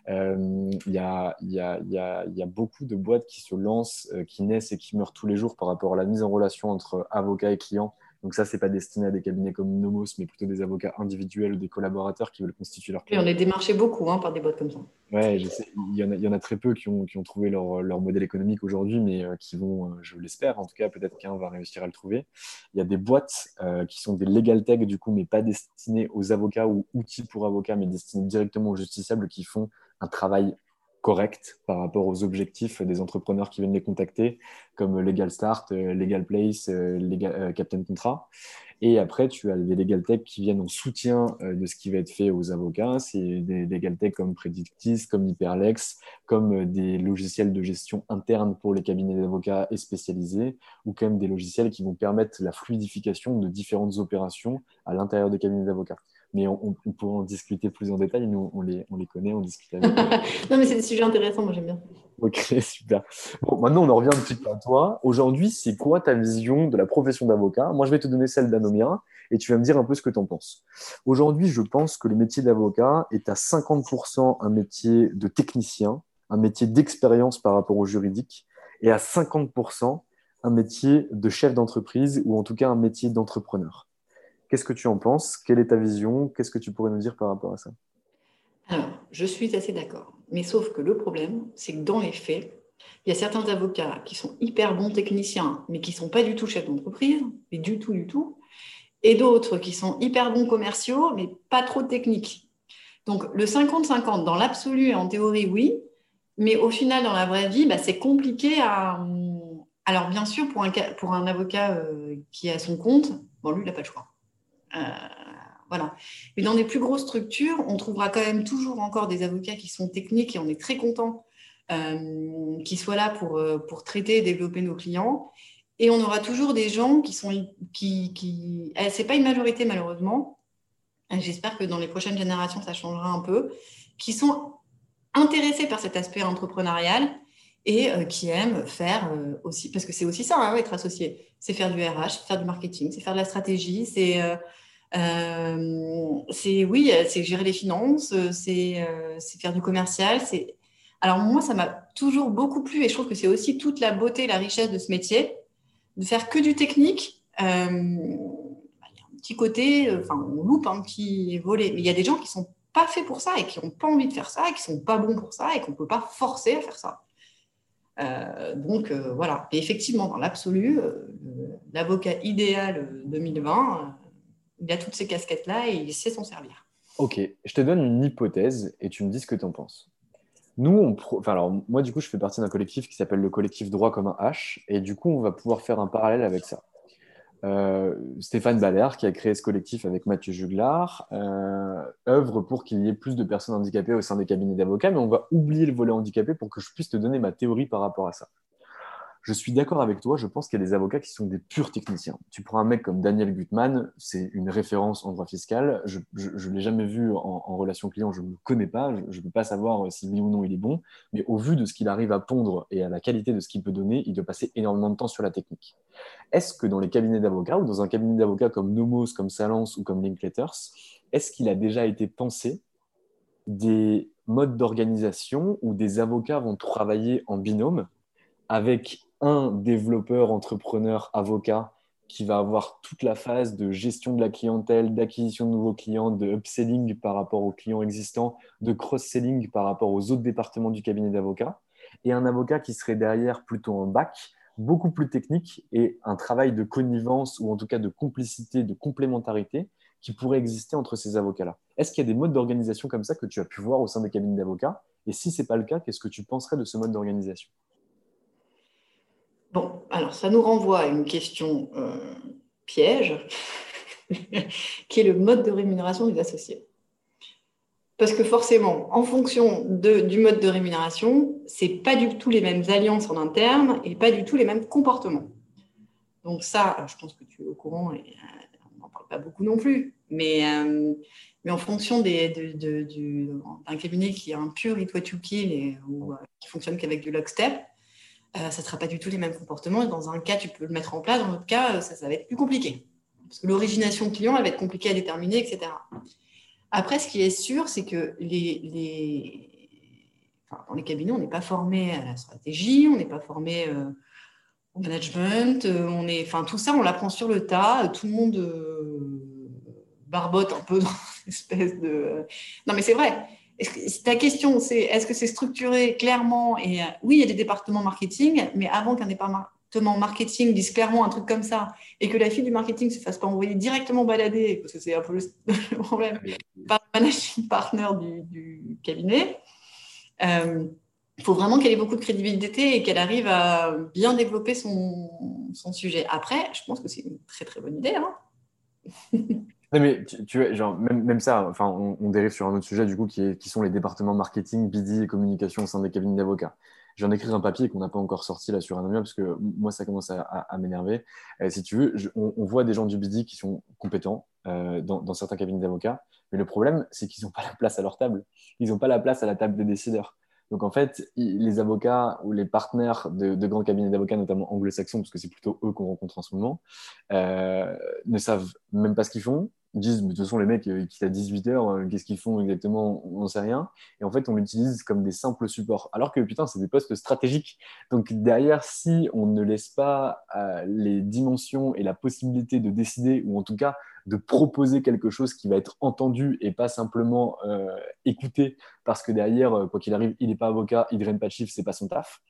Euh, il y, a, y, a, y, a, beaucoup de boîtes qui se lancent, euh, qui naissent et qui meurent tous les jours par rapport à la mise en relation entre avocat et client donc ça, c'est pas destiné à des cabinets comme Nomos, mais plutôt des avocats individuels ou des collaborateurs qui veulent constituer leur. Et on est démarché beaucoup hein, par des boîtes comme ça. Ouais, je sais. Il y en a, il y en a très peu qui ont, qui ont trouvé leur, leur, modèle économique aujourd'hui, mais euh, qui vont, euh, je l'espère, en tout cas, peut-être qu'un va réussir à le trouver. Il y a des boîtes euh, qui sont des legal tech, du coup, mais pas destinées aux avocats ou outils pour avocats, mais destinées directement aux justiciables qui font un travail correct par rapport aux objectifs des entrepreneurs qui viennent les contacter, comme Legal Start, euh, Legal Place, euh, euh, Captain Contrat. Et après, tu as des Legal Tech qui viennent en soutien de ce qui va être fait aux avocats. C'est des Legal Tech comme Predictis, comme Hyperlex, comme des logiciels de gestion interne pour les cabinets d'avocats et spécialisés, ou comme des logiciels qui vont permettre la fluidification de différentes opérations à l'intérieur des cabinets d'avocats. Mais on, pourrait en discuter plus en détail. Nous, on les, on les connaît, on discute avec non, mais c'est des sujets intéressants, moi j'aime bien. Ok, super. Bon, maintenant, on en revient un petit peu à toi. Aujourd'hui, c'est quoi ta vision de la profession d'avocat? Moi, je vais te donner celle d'Anomia et tu vas me dire un peu ce que tu en penses. Aujourd'hui, je pense que le métier d'avocat est à 50% un métier de technicien, un métier d'expérience par rapport au juridique, et à 50% un métier de chef d'entreprise ou en tout cas un métier d'entrepreneur. Qu'est-ce que tu en penses? Quelle est ta vision? Qu'est-ce que tu pourrais nous dire par rapport à ça? Alors, je suis assez d'accord. Mais sauf que le problème, c'est que dans les faits, il y a certains avocats qui sont hyper bons techniciens, mais qui ne sont pas du tout chefs d'entreprise, mais du tout, du tout. Et d'autres qui sont hyper bons commerciaux, mais pas trop techniques. Donc, le 50-50, dans l'absolu et en théorie, oui. Mais au final, dans la vraie vie, bah, c'est compliqué à, alors, bien sûr, pour un, pour un avocat euh, qui a son compte, bon, lui, il n'a pas le choix. Euh, voilà. Mais dans des plus grosses structures, on trouvera quand même toujours encore des avocats qui sont techniques et on est très content euh, qu'ils soient là pour, pour traiter et développer nos clients. Et on aura toujours des gens qui sont. Qui, qui... Ce n'est pas une majorité, malheureusement. J'espère que dans les prochaines générations, ça changera un peu. Qui sont intéressés par cet aspect entrepreneurial et euh, qui aiment faire euh, aussi, parce que c'est aussi ça, hein, être associé, c'est faire du RH, faire du marketing, c'est faire de la stratégie, c'est, euh, c'est oui, c'est gérer les finances, c'est, c'est faire du commercial. Alors moi, ça m'a toujours beaucoup plu et je trouve que c'est aussi toute la beauté, la richesse de ce métier, de faire que du technique. il y a un petit côté, enfin, on loupe un petit volet, mais il y a des gens qui sont pas faits pour ça et qui n'ont pas envie de faire ça et qui sont pas bons pour ça et qu'on ne peut pas forcer à faire ça. Euh, donc euh, voilà. Et effectivement, dans l'absolu, euh, l'avocat idéal 2020, il a toutes ces casquettes-là et il sait s'en servir. Ok, je te donne une hypothèse et tu me dis ce que tu en penses. Nous, on enfin, alors, moi, du coup, je fais partie d'un collectif qui s'appelle le collectif Droit comme un H, et du coup, on va pouvoir faire un parallèle avec ça. Euh, Stéphane Baller, qui a créé ce collectif avec Mathieu Juglar, euh, œuvre pour qu'il y ait plus de personnes handicapées au sein des cabinets d'avocats, mais on va oublier le volet handicapé pour que je puisse te donner ma théorie par rapport à ça je suis d'accord avec toi, je pense qu'il y a des avocats qui sont des purs techniciens. Tu prends un mec comme Daniel Gutmann, c'est une référence en droit fiscal, je ne l'ai jamais vu en, relation client, je ne le connais pas, je ne peux pas savoir si oui ou non il est bon, mais au vu de ce qu'il arrive à pondre et à la qualité de ce qu'il peut donner, il doit passer énormément de temps sur la technique. Est-ce que dans les cabinets d'avocats ou dans un cabinet d'avocats comme Nomos, comme Salance ou comme Linkletters, est-ce qu'il a déjà été pensé des modes d'organisation où des avocats vont travailler en binôme avec un développeur, entrepreneur, avocat qui va avoir toute la phase de gestion de la clientèle, d'acquisition de nouveaux clients, de upselling par rapport aux clients existants, de cross-selling par rapport aux autres départements du cabinet d'avocats, et un avocat qui serait derrière plutôt en bac, beaucoup plus technique et un travail de connivence ou en tout cas de complicité, de complémentarité qui pourrait exister entre ces avocats-là. Est-ce qu'il y a des modes d'organisation comme ça que tu as pu voir au sein des cabinets d'avocats? Et si ce n'est pas le cas, qu'est-ce que tu penserais de ce mode d'organisation? Bon, alors ça nous renvoie à une question euh, piège, qui est le mode de rémunération des associés. Parce que forcément, en fonction du mode de rémunération, ce n'est pas du tout les mêmes alliances en interne et pas du tout les mêmes comportements. Donc ça, je pense que tu es au courant et euh, on n'en parle pas beaucoup non plus. Mais, euh, mais en fonction d'un cabinet qui est un pur it what you kill ou qui fonctionne qu'avec du lockstep, ça ne sera pas du tout les mêmes comportements. Dans un cas, tu peux le mettre en place, dans l'autre cas, ça, ça, va être plus compliqué. Parce que l'origination client, elle va être compliquée à déterminer, etc. Après, ce qui est sûr, c'est que les, les... dans les cabinets, on n'est pas formé à la stratégie, on n'est pas formé euh, au management, euh, on est... enfin, tout ça, on l'apprend sur le tas. Tout le monde barbote un peu dans une espèce de... Non, mais c'est vrai ta question, c'est est-ce que c'est structuré clairement Et euh, oui, il y a des départements marketing, mais avant qu'un département marketing dise clairement un truc comme ça et que la fille du marketing se fasse pas envoyer directement balader, parce que c'est un peu le, problème, par le managing partner du, cabinet, euh, il faut vraiment qu'elle ait beaucoup de crédibilité et qu'elle arrive à bien développer son, son, sujet. Après, je pense que c'est une très très bonne idée. Hein mais tu, genre, même, ça, enfin, on, dérive sur un autre sujet du coup qui, qui sont les départements marketing, BD et communication au sein des cabinets d'avocats. J'en écrit un papier qu'on n'a pas encore sorti là sur Anomia parce que moi ça commence à, m'énerver. si tu veux, on, voit des gens du BD qui sont compétents euh, dans, certains cabinets d'avocats, Mais le problème, c'est qu'ils n'ont pas la place à leur table. Ils n'ont pas la place à la table des décideurs. Donc en fait, les avocats ou les partenaires de, grands cabinets d'avocats, notamment anglo-saxons, parce que c'est plutôt eux qu'on rencontre en ce moment, euh, ne savent même pas ce qu'ils font. Disent, mais de toute façon, les mecs, ils quittent à 18 heures, euh, qu'est-ce qu'ils font exactement? On sait rien. Et en fait, on l'utilise comme des simples supports. Alors que, putain, c'est des postes stratégiques. Donc derrière, si on ne laisse pas euh, les dimensions et la possibilité de décider, ou en tout cas de proposer quelque chose qui va être entendu et pas simplement euh, écouté parce que derrière, euh, quoi qu'il arrive, il n'est pas avocat, il ne draine pas de chiffres, c'est pas son taf.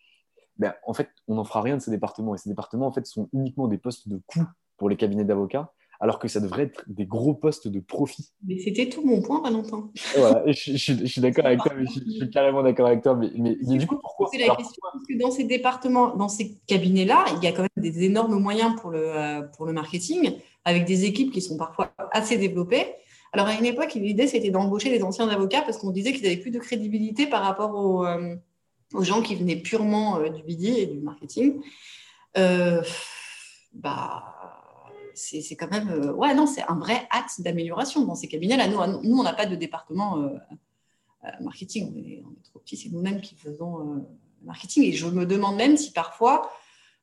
Ben, en fait, on n'en fera rien de ces départements. Et ces départements, en fait, sont uniquement des postes de coût pour les cabinets d'avocats, alors que ça devrait être des gros postes de profit. Mais c'était tout mon point, Valentin. Voilà, je, suis d'accord avec toi, je, suis carrément d'accord avec toi. Mais, mais, du coup, pourquoi la question, parce que dans ces départements, dans ces cabinets-là, il y a quand même des énormes moyens pour le, euh, pour le marketing avec des équipes qui sont parfois assez développées. Alors, à une époque, l'idée, c'était d'embaucher les anciens avocats parce qu'on disait qu'ils n'avaient plus de crédibilité par rapport aux, euh, gens qui venaient purement euh, du BD et du marketing. Euh, bah, c'est quand même. ouais, non, c'est un vrai axe d'amélioration dans ces cabinets-là. Nous, nous, on n'a pas de département marketing. On est, on est, trop petits, c'est nous-mêmes qui faisons marketing. Et je me demande même si parfois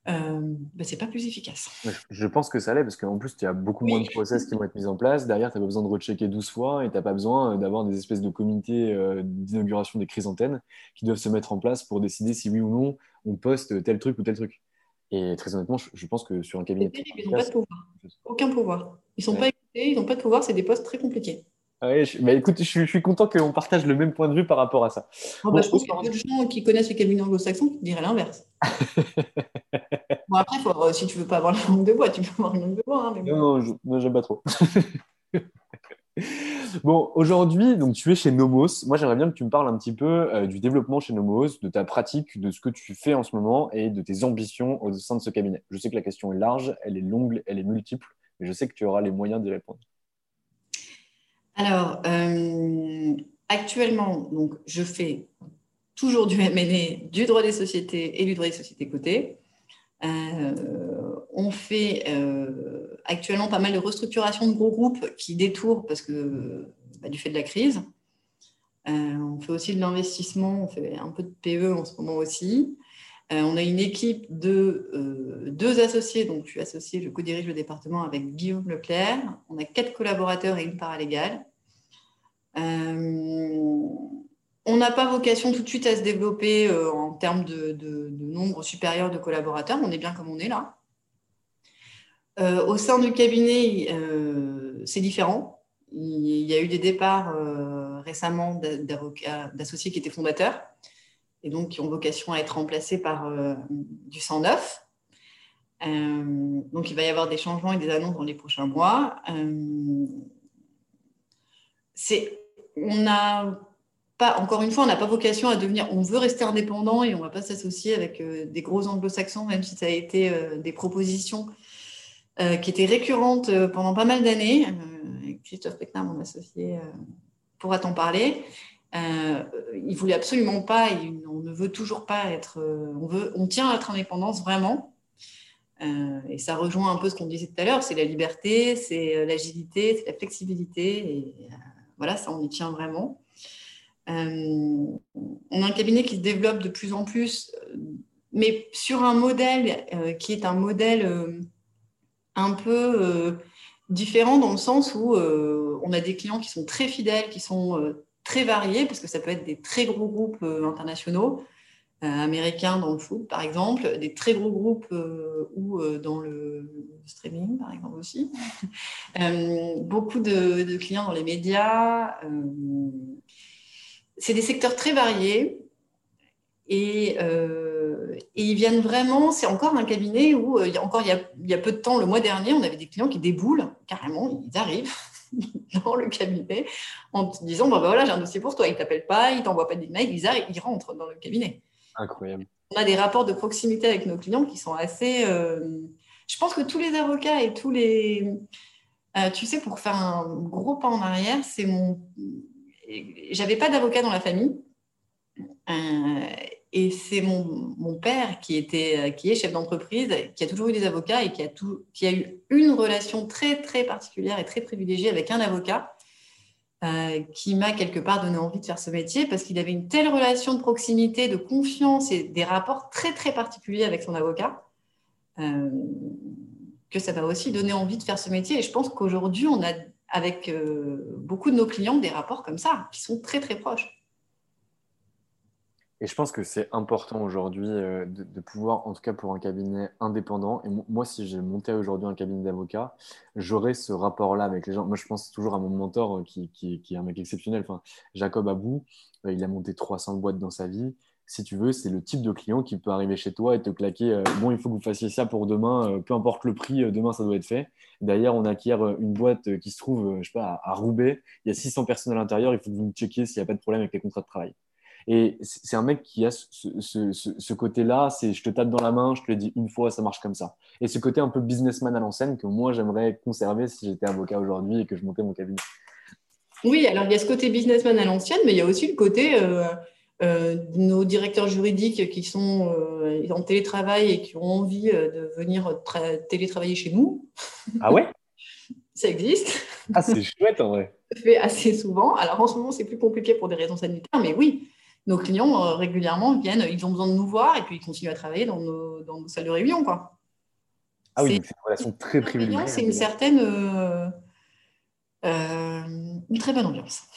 euh, ben, c'est pas plus efficace. Je pense que ça l'est parce qu'en plus, il y a beaucoup moins de process qui vont être mis en place. Derrière, tu n'as pas besoin de rechecker 12 fois et tu n'as pas besoin euh, d'avoir des espèces de comités euh, d'inauguration des chrysanthèmes qui doivent se mettre en place pour décider si oui ou non on poste tel truc ou tel truc. Et très honnêtement, je, pense que sur un cabinet. ils n'ont pas de pouvoir. Aucun pouvoir. Ils sont pas écoutés, ils n'ont pas de pouvoir, c'est des postes très compliqués. Ah je, bah, écoute, je, suis content qu'on partage le même point de vue par rapport à ça. bah, je pense qu'il y a gens qui connaissent les cabinets anglo-saxons qui diraient l'inverse. bon, après, faut, si tu veux pas avoir la langue de bois, tu peux avoir une langue de bois. Hein, non, non, j'aime pas trop. bon, aujourd'hui, donc tu es chez Nomos. Moi, j'aimerais bien que tu me parles un petit peu euh, du développement chez Nomos, de ta pratique, de ce que tu fais en ce moment et de tes ambitions au sein de ce cabinet. Je sais que la question est large, elle est longue, elle est multiple, mais je sais que tu auras les moyens d'y répondre. Alors, euh, actuellement, donc, je fais toujours du M&A, du droit des sociétés et du droit des sociétés cotées. Euh, on fait euh, actuellement pas mal de restructuration de gros groupes qui détournent parce que bah, du fait de la crise. on fait aussi de l'investissement, on fait un peu de PE en ce moment aussi. On a une équipe de deux associés, donc je suis associée, je co-dirige le département avec Guillaume Leclerc. On a quatre collaborateurs et une paralégale. Euh, on n'a pas vocation tout de suite à se développer euh, en termes de, nombre supérieur de collaborateurs. On est bien comme on est là. Euh, au sein du cabinet, c'est différent. Il y a eu des départs récemment d'associés qui étaient fondateurs et donc qui ont vocation à être remplacés par du sang neuf. donc il va y avoir des changements et des annonces dans les prochains mois. c'est on n'a pas, encore une fois, on n'a pas vocation à devenir, on veut rester indépendant et on ne va pas s'associer avec euh, des gros anglo-saxons, même si ça a été euh, des propositions euh, qui étaient récurrentes pendant pas mal d'années. Christophe Peckner, mon associé, pourra t'en parler. Il voulait absolument pas, on ne veut toujours pas être, on, veut, on tient à notre indépendance vraiment. et ça rejoint un peu ce qu'on disait tout à l'heure, c'est la liberté, c'est l'agilité, c'est la flexibilité. Et, voilà, ça, on y tient vraiment. Euh, on a un cabinet qui se développe de plus en plus, euh, mais sur un modèle euh, qui est un modèle un peu différent dans le sens où on a des clients qui sont très fidèles, qui sont très variés, parce que ça peut être des très gros groupes internationaux, américains dans le foot, par exemple, des très gros groupes ou dans le streaming, par exemple aussi. beaucoup de, clients dans les médias. c'est des secteurs très variés. Et, ils viennent vraiment, c'est encore un cabinet où, encore il y, a, il y, a, peu de temps, le mois dernier, on avait des clients qui déboulent, carrément, ils arrivent dans le cabinet en te disant, bah, voilà, j'ai un dossier pour toi, ils ne t'appellent pas, ils ne t'envoient pas d'email, ils, ils rentrent dans le cabinet. Incroyable. On a des rapports de proximité avec nos clients qui sont assez. Euh, je pense que tous les avocats et tous les. Euh, tu sais, pour faire un gros pas en arrière, c'est mon. J'avais pas d'avocat dans la famille. Euh, et c'est mon, père qui, était, qui est chef d'entreprise, qui a toujours eu des avocats et qui a, qui a eu une relation très, très particulière et très privilégiée avec un avocat qui m'a quelque part donné envie de faire ce métier parce qu'il avait une telle relation de proximité, de confiance et des rapports très très particuliers avec son avocat que ça m'a aussi donné envie de faire ce métier. Et je pense qu'aujourd'hui, on a avec beaucoup de nos clients des rapports comme ça, qui sont très très proches. Et je pense que c'est important aujourd'hui euh, de, pouvoir, en tout cas pour un cabinet indépendant, et moi si j'ai monté aujourd'hui un cabinet d'avocat, j'aurais ce rapport-là avec les gens. Moi je pense toujours à mon mentor euh, qui, qui, est un mec exceptionnel, enfin, Jacob Abou, euh, il a monté 300 boîtes dans sa vie. Si tu veux, c'est le type de client qui peut arriver chez toi et te claquer Bon, il faut que vous fassiez ça pour demain, peu importe le prix, demain ça doit être fait. D'ailleurs, on acquiert une boîte qui se trouve, je sais pas, à Roubaix. Il y a 600 personnes à l'intérieur, il faut que vous me checkiez s'il n'y a pas de problème avec les contrats de travail. Et c'est un mec qui a ce, côté-là, c'est je te tape dans la main, je te le dis une fois, ça marche comme ça. Et ce côté un peu businessman à l'ancienne que moi j'aimerais conserver si j'étais avocat aujourd'hui et que je montais mon cabinet. Oui, alors il y a ce côté businessman à l'ancienne, mais il y a aussi le côté euh, euh, nos directeurs juridiques qui sont euh, en télétravail et qui ont envie de venir télétravailler chez nous. Ah ouais? Ça existe. Ah, c'est chouette en vrai. Ça fait assez souvent. Alors en ce moment, c'est plus compliqué pour des raisons sanitaires, mais oui, nos clients euh, régulièrement viennent, ils ont besoin de nous voir et puis ils continuent à travailler dans nos, salles de réunion. Quoi. Ah oui, c'est une relation très privilégiée. C'est une certaine, euh, euh, une très bonne ambiance.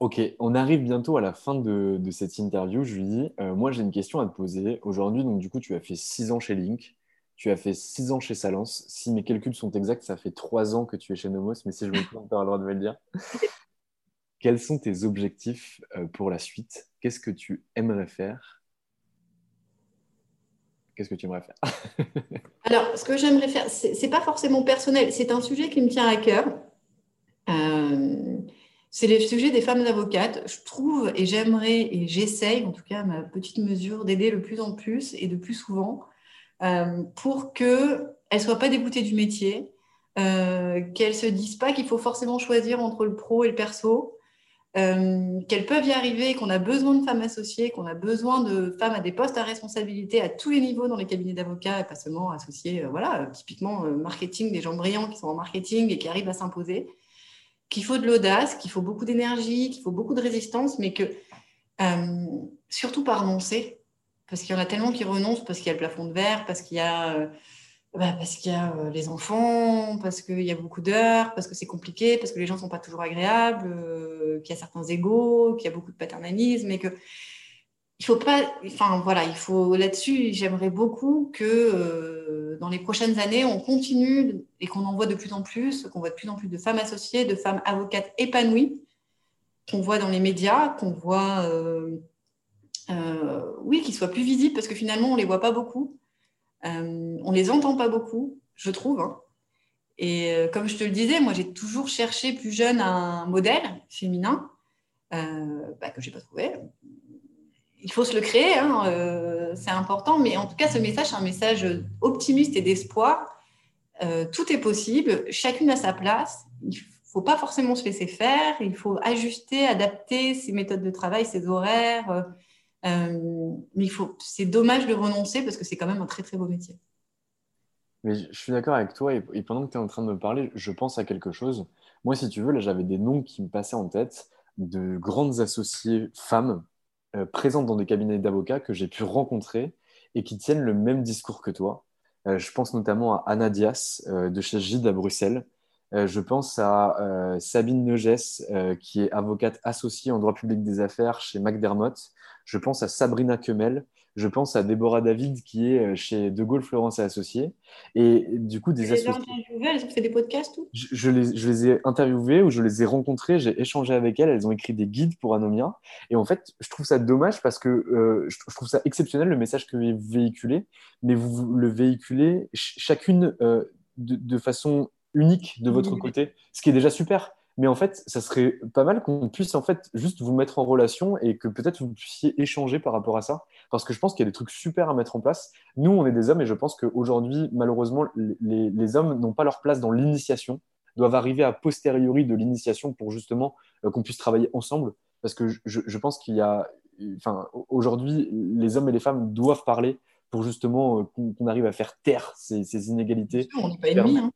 Ok, on arrive bientôt à la fin de, cette interview. Je lui dis, moi j'ai une question à te poser. Aujourd'hui, donc du coup, tu as fait six ans chez Link, tu as fait six ans chez Salance. Si mes calculs sont exacts, ça fait trois ans que tu es chez Nomos, mais si je me trompe, tu as le droit de me le dire. Quels sont tes objectifs euh, pour la suite? Qu'est-ce que tu aimerais faire? Qu'est-ce que tu aimerais faire? Alors, ce que j'aimerais faire, ce n'est pas forcément personnel, c'est un sujet qui me tient à cœur. Euh, c'est le sujet des femmes avocates. Je trouve et j'aimerais et j'essaye, en tout cas à ma petite mesure, d'aider le plus en plus et de plus souvent euh, pour qu'elles ne soient pas dégoûtées du métier, qu'elles ne se disent pas qu'il faut forcément choisir entre le pro et le perso, euh, qu'elles peuvent y arriver, qu'on a besoin de femmes associées, qu'on a besoin de femmes à des postes à responsabilité à tous les niveaux dans les cabinets d'avocats, et pas seulement associées, euh, voilà, typiquement euh, marketing, des gens brillants qui sont en marketing et qui arrivent à s'imposer, qu'il faut de l'audace, qu'il faut beaucoup d'énergie, qu'il faut beaucoup de résistance, mais que surtout pas renoncer, parce qu'il y en a tellement qui renoncent, parce qu'il y a le plafond de verre, parce qu'il y a bah, parce qu'il y a euh, les enfants, parce qu'il y a beaucoup d'heures, parce que c'est compliqué, parce que les gens ne sont pas toujours agréables, euh, qu'il y a certains égaux, qu'il y a beaucoup de paternalisme et que il faut pas, enfin voilà, il faut là-dessus, j'aimerais beaucoup que euh, dans les prochaines années, on continue et qu'on en voit de plus en plus, qu'on voit de plus en plus de femmes associées, de femmes avocates épanouies, qu'on voit dans les médias, qu'on voit, oui, qu'ils soient plus visibles parce que finalement, on les voit pas beaucoup. Euh, on les entend pas beaucoup, je trouve. Hein. Et euh, comme je te le disais, moi, j'ai toujours cherché plus jeune un modèle féminin euh, bah, que je n'ai pas trouvé. Il faut se le créer, hein, euh, c'est important. Mais en tout cas, ce message, c'est un message optimiste et d'espoir. tout est possible, chacune a sa place. Il faut pas forcément se laisser faire. Il faut ajuster, adapter ses méthodes de travail, ses horaires mais il faut, c'est dommage de renoncer parce que c'est quand même un très très beau métier. Mais je suis d'accord avec toi et, pendant que tu es en train de me parler, je pense à quelque chose. Moi, si tu veux, là, j'avais des noms qui me passaient en tête de grandes associées femmes euh, présentes dans des cabinets d'avocats que j'ai pu rencontrer et qui tiennent le même discours que toi. Euh, je pense notamment à Anna Dias de chez Gide à Bruxelles. je pense à Sabine Neugès, qui est avocate associée en droit public des affaires chez McDermott. Je pense à Sabrina Kemel. Je pense à Déborah David qui est euh, chez De Gaulle Florence et Associés. Et du coup, des associés. Elles ont fait des podcasts ou je, les, ai interviewées ou je les ai rencontrées, j'ai échangé avec elles. Elles ont écrit des guides pour Anomia. Et en fait, je trouve ça dommage parce que euh, je, trouve ça exceptionnel le message que vous véhiculez, mais vous le véhiculez chacune euh, de, façon unique de votre côté, ce qui est déjà super. Mais en fait, ça serait pas mal qu'on puisse en fait juste vous mettre en relation et que peut-être vous puissiez échanger par rapport à ça. Parce que je pense qu'il y a des trucs super à mettre en place. Nous, on est des hommes et je pense qu'aujourd'hui, malheureusement, les, hommes n'ont pas leur place dans l'initiation, doivent arriver à posteriori de l'initiation pour justement euh, qu'on puisse travailler ensemble. Parce que je, pense qu'il y a, enfin, aujourd'hui, les hommes et les femmes doivent parler pour justement euh, qu'on arrive à faire taire ces, inégalités. On n'est pas ennemis. Hein.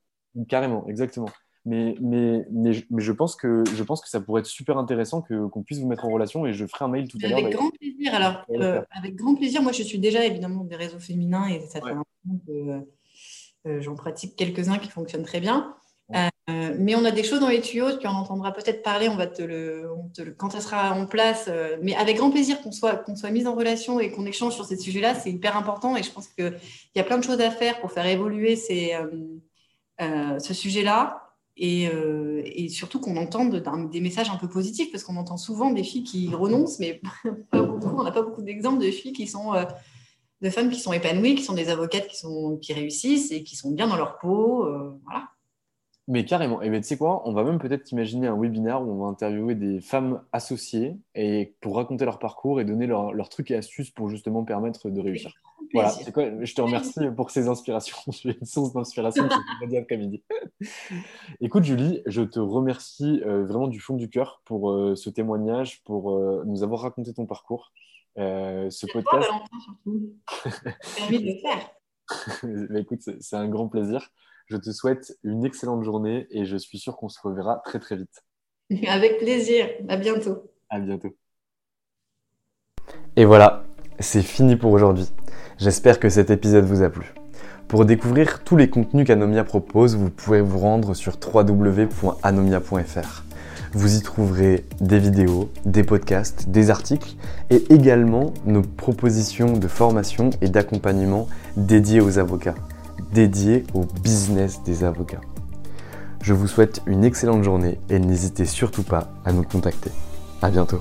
Carrément, exactement. Mais, mais, mais, je, pense que, je pense que ça pourrait être super intéressant que, qu'on puisse vous mettre en relation et je ferai un mail tout à l'heure. Avec grand plaisir. Alors, euh, avec grand plaisir. Moi, je suis déjà évidemment des réseaux féminins et ça fait un moment que euh, j'en pratique quelques-uns qui fonctionnent très bien. Euh, mais on a des choses dans les tuyaux, tu en entendras peut-être parler, on va te le, quand ça sera en place, mais avec grand plaisir qu'on soit, qu'on soit mis en relation et qu'on échange sur ces sujets-là, c'est hyper important et je pense qu'il y a plein de choses à faire pour faire évoluer ces, ce sujet-là. Euh, et, surtout qu'on entende des messages un peu positifs, parce qu'on entend souvent des filles qui renoncent, mais pas beaucoup, on n'a pas beaucoup d'exemples de filles qui sont, euh, de femmes qui sont épanouies, qui sont des avocates qui, sont, qui réussissent et qui sont bien dans leur peau. Euh, voilà. Mais carrément. Et bien, tu sais quoi, on va même peut-être imaginer un webinaire où on va interviewer des femmes associées et pour raconter leur parcours et donner leurs trucs et astuces pour justement permettre de réussir. Voilà, je te remercie pour ces inspirations. J'ai une source d'inspiration ce après-midi. Écoute, Julie, je te remercie euh, vraiment du fond du cœur pour euh, ce témoignage, pour euh, nous avoir raconté ton parcours. ce podcast. surtout. Permis de le faire. écoute, c'est un grand plaisir. Je te souhaite une excellente journée et je suis sûr qu'on se reverra très très vite. Avec plaisir. À bientôt. À bientôt. Et voilà, c'est fini pour aujourd'hui. J'espère que cet épisode vous a plu. Pour découvrir tous les contenus qu'Anomia propose, vous pouvez vous rendre sur www.anomia.fr. Vous y trouverez des vidéos, des podcasts, des articles et également nos propositions de formation et d'accompagnement dédiées aux avocats, dédiées au business des avocats. Je vous souhaite une excellente journée et n'hésitez surtout pas à nous contacter. À bientôt.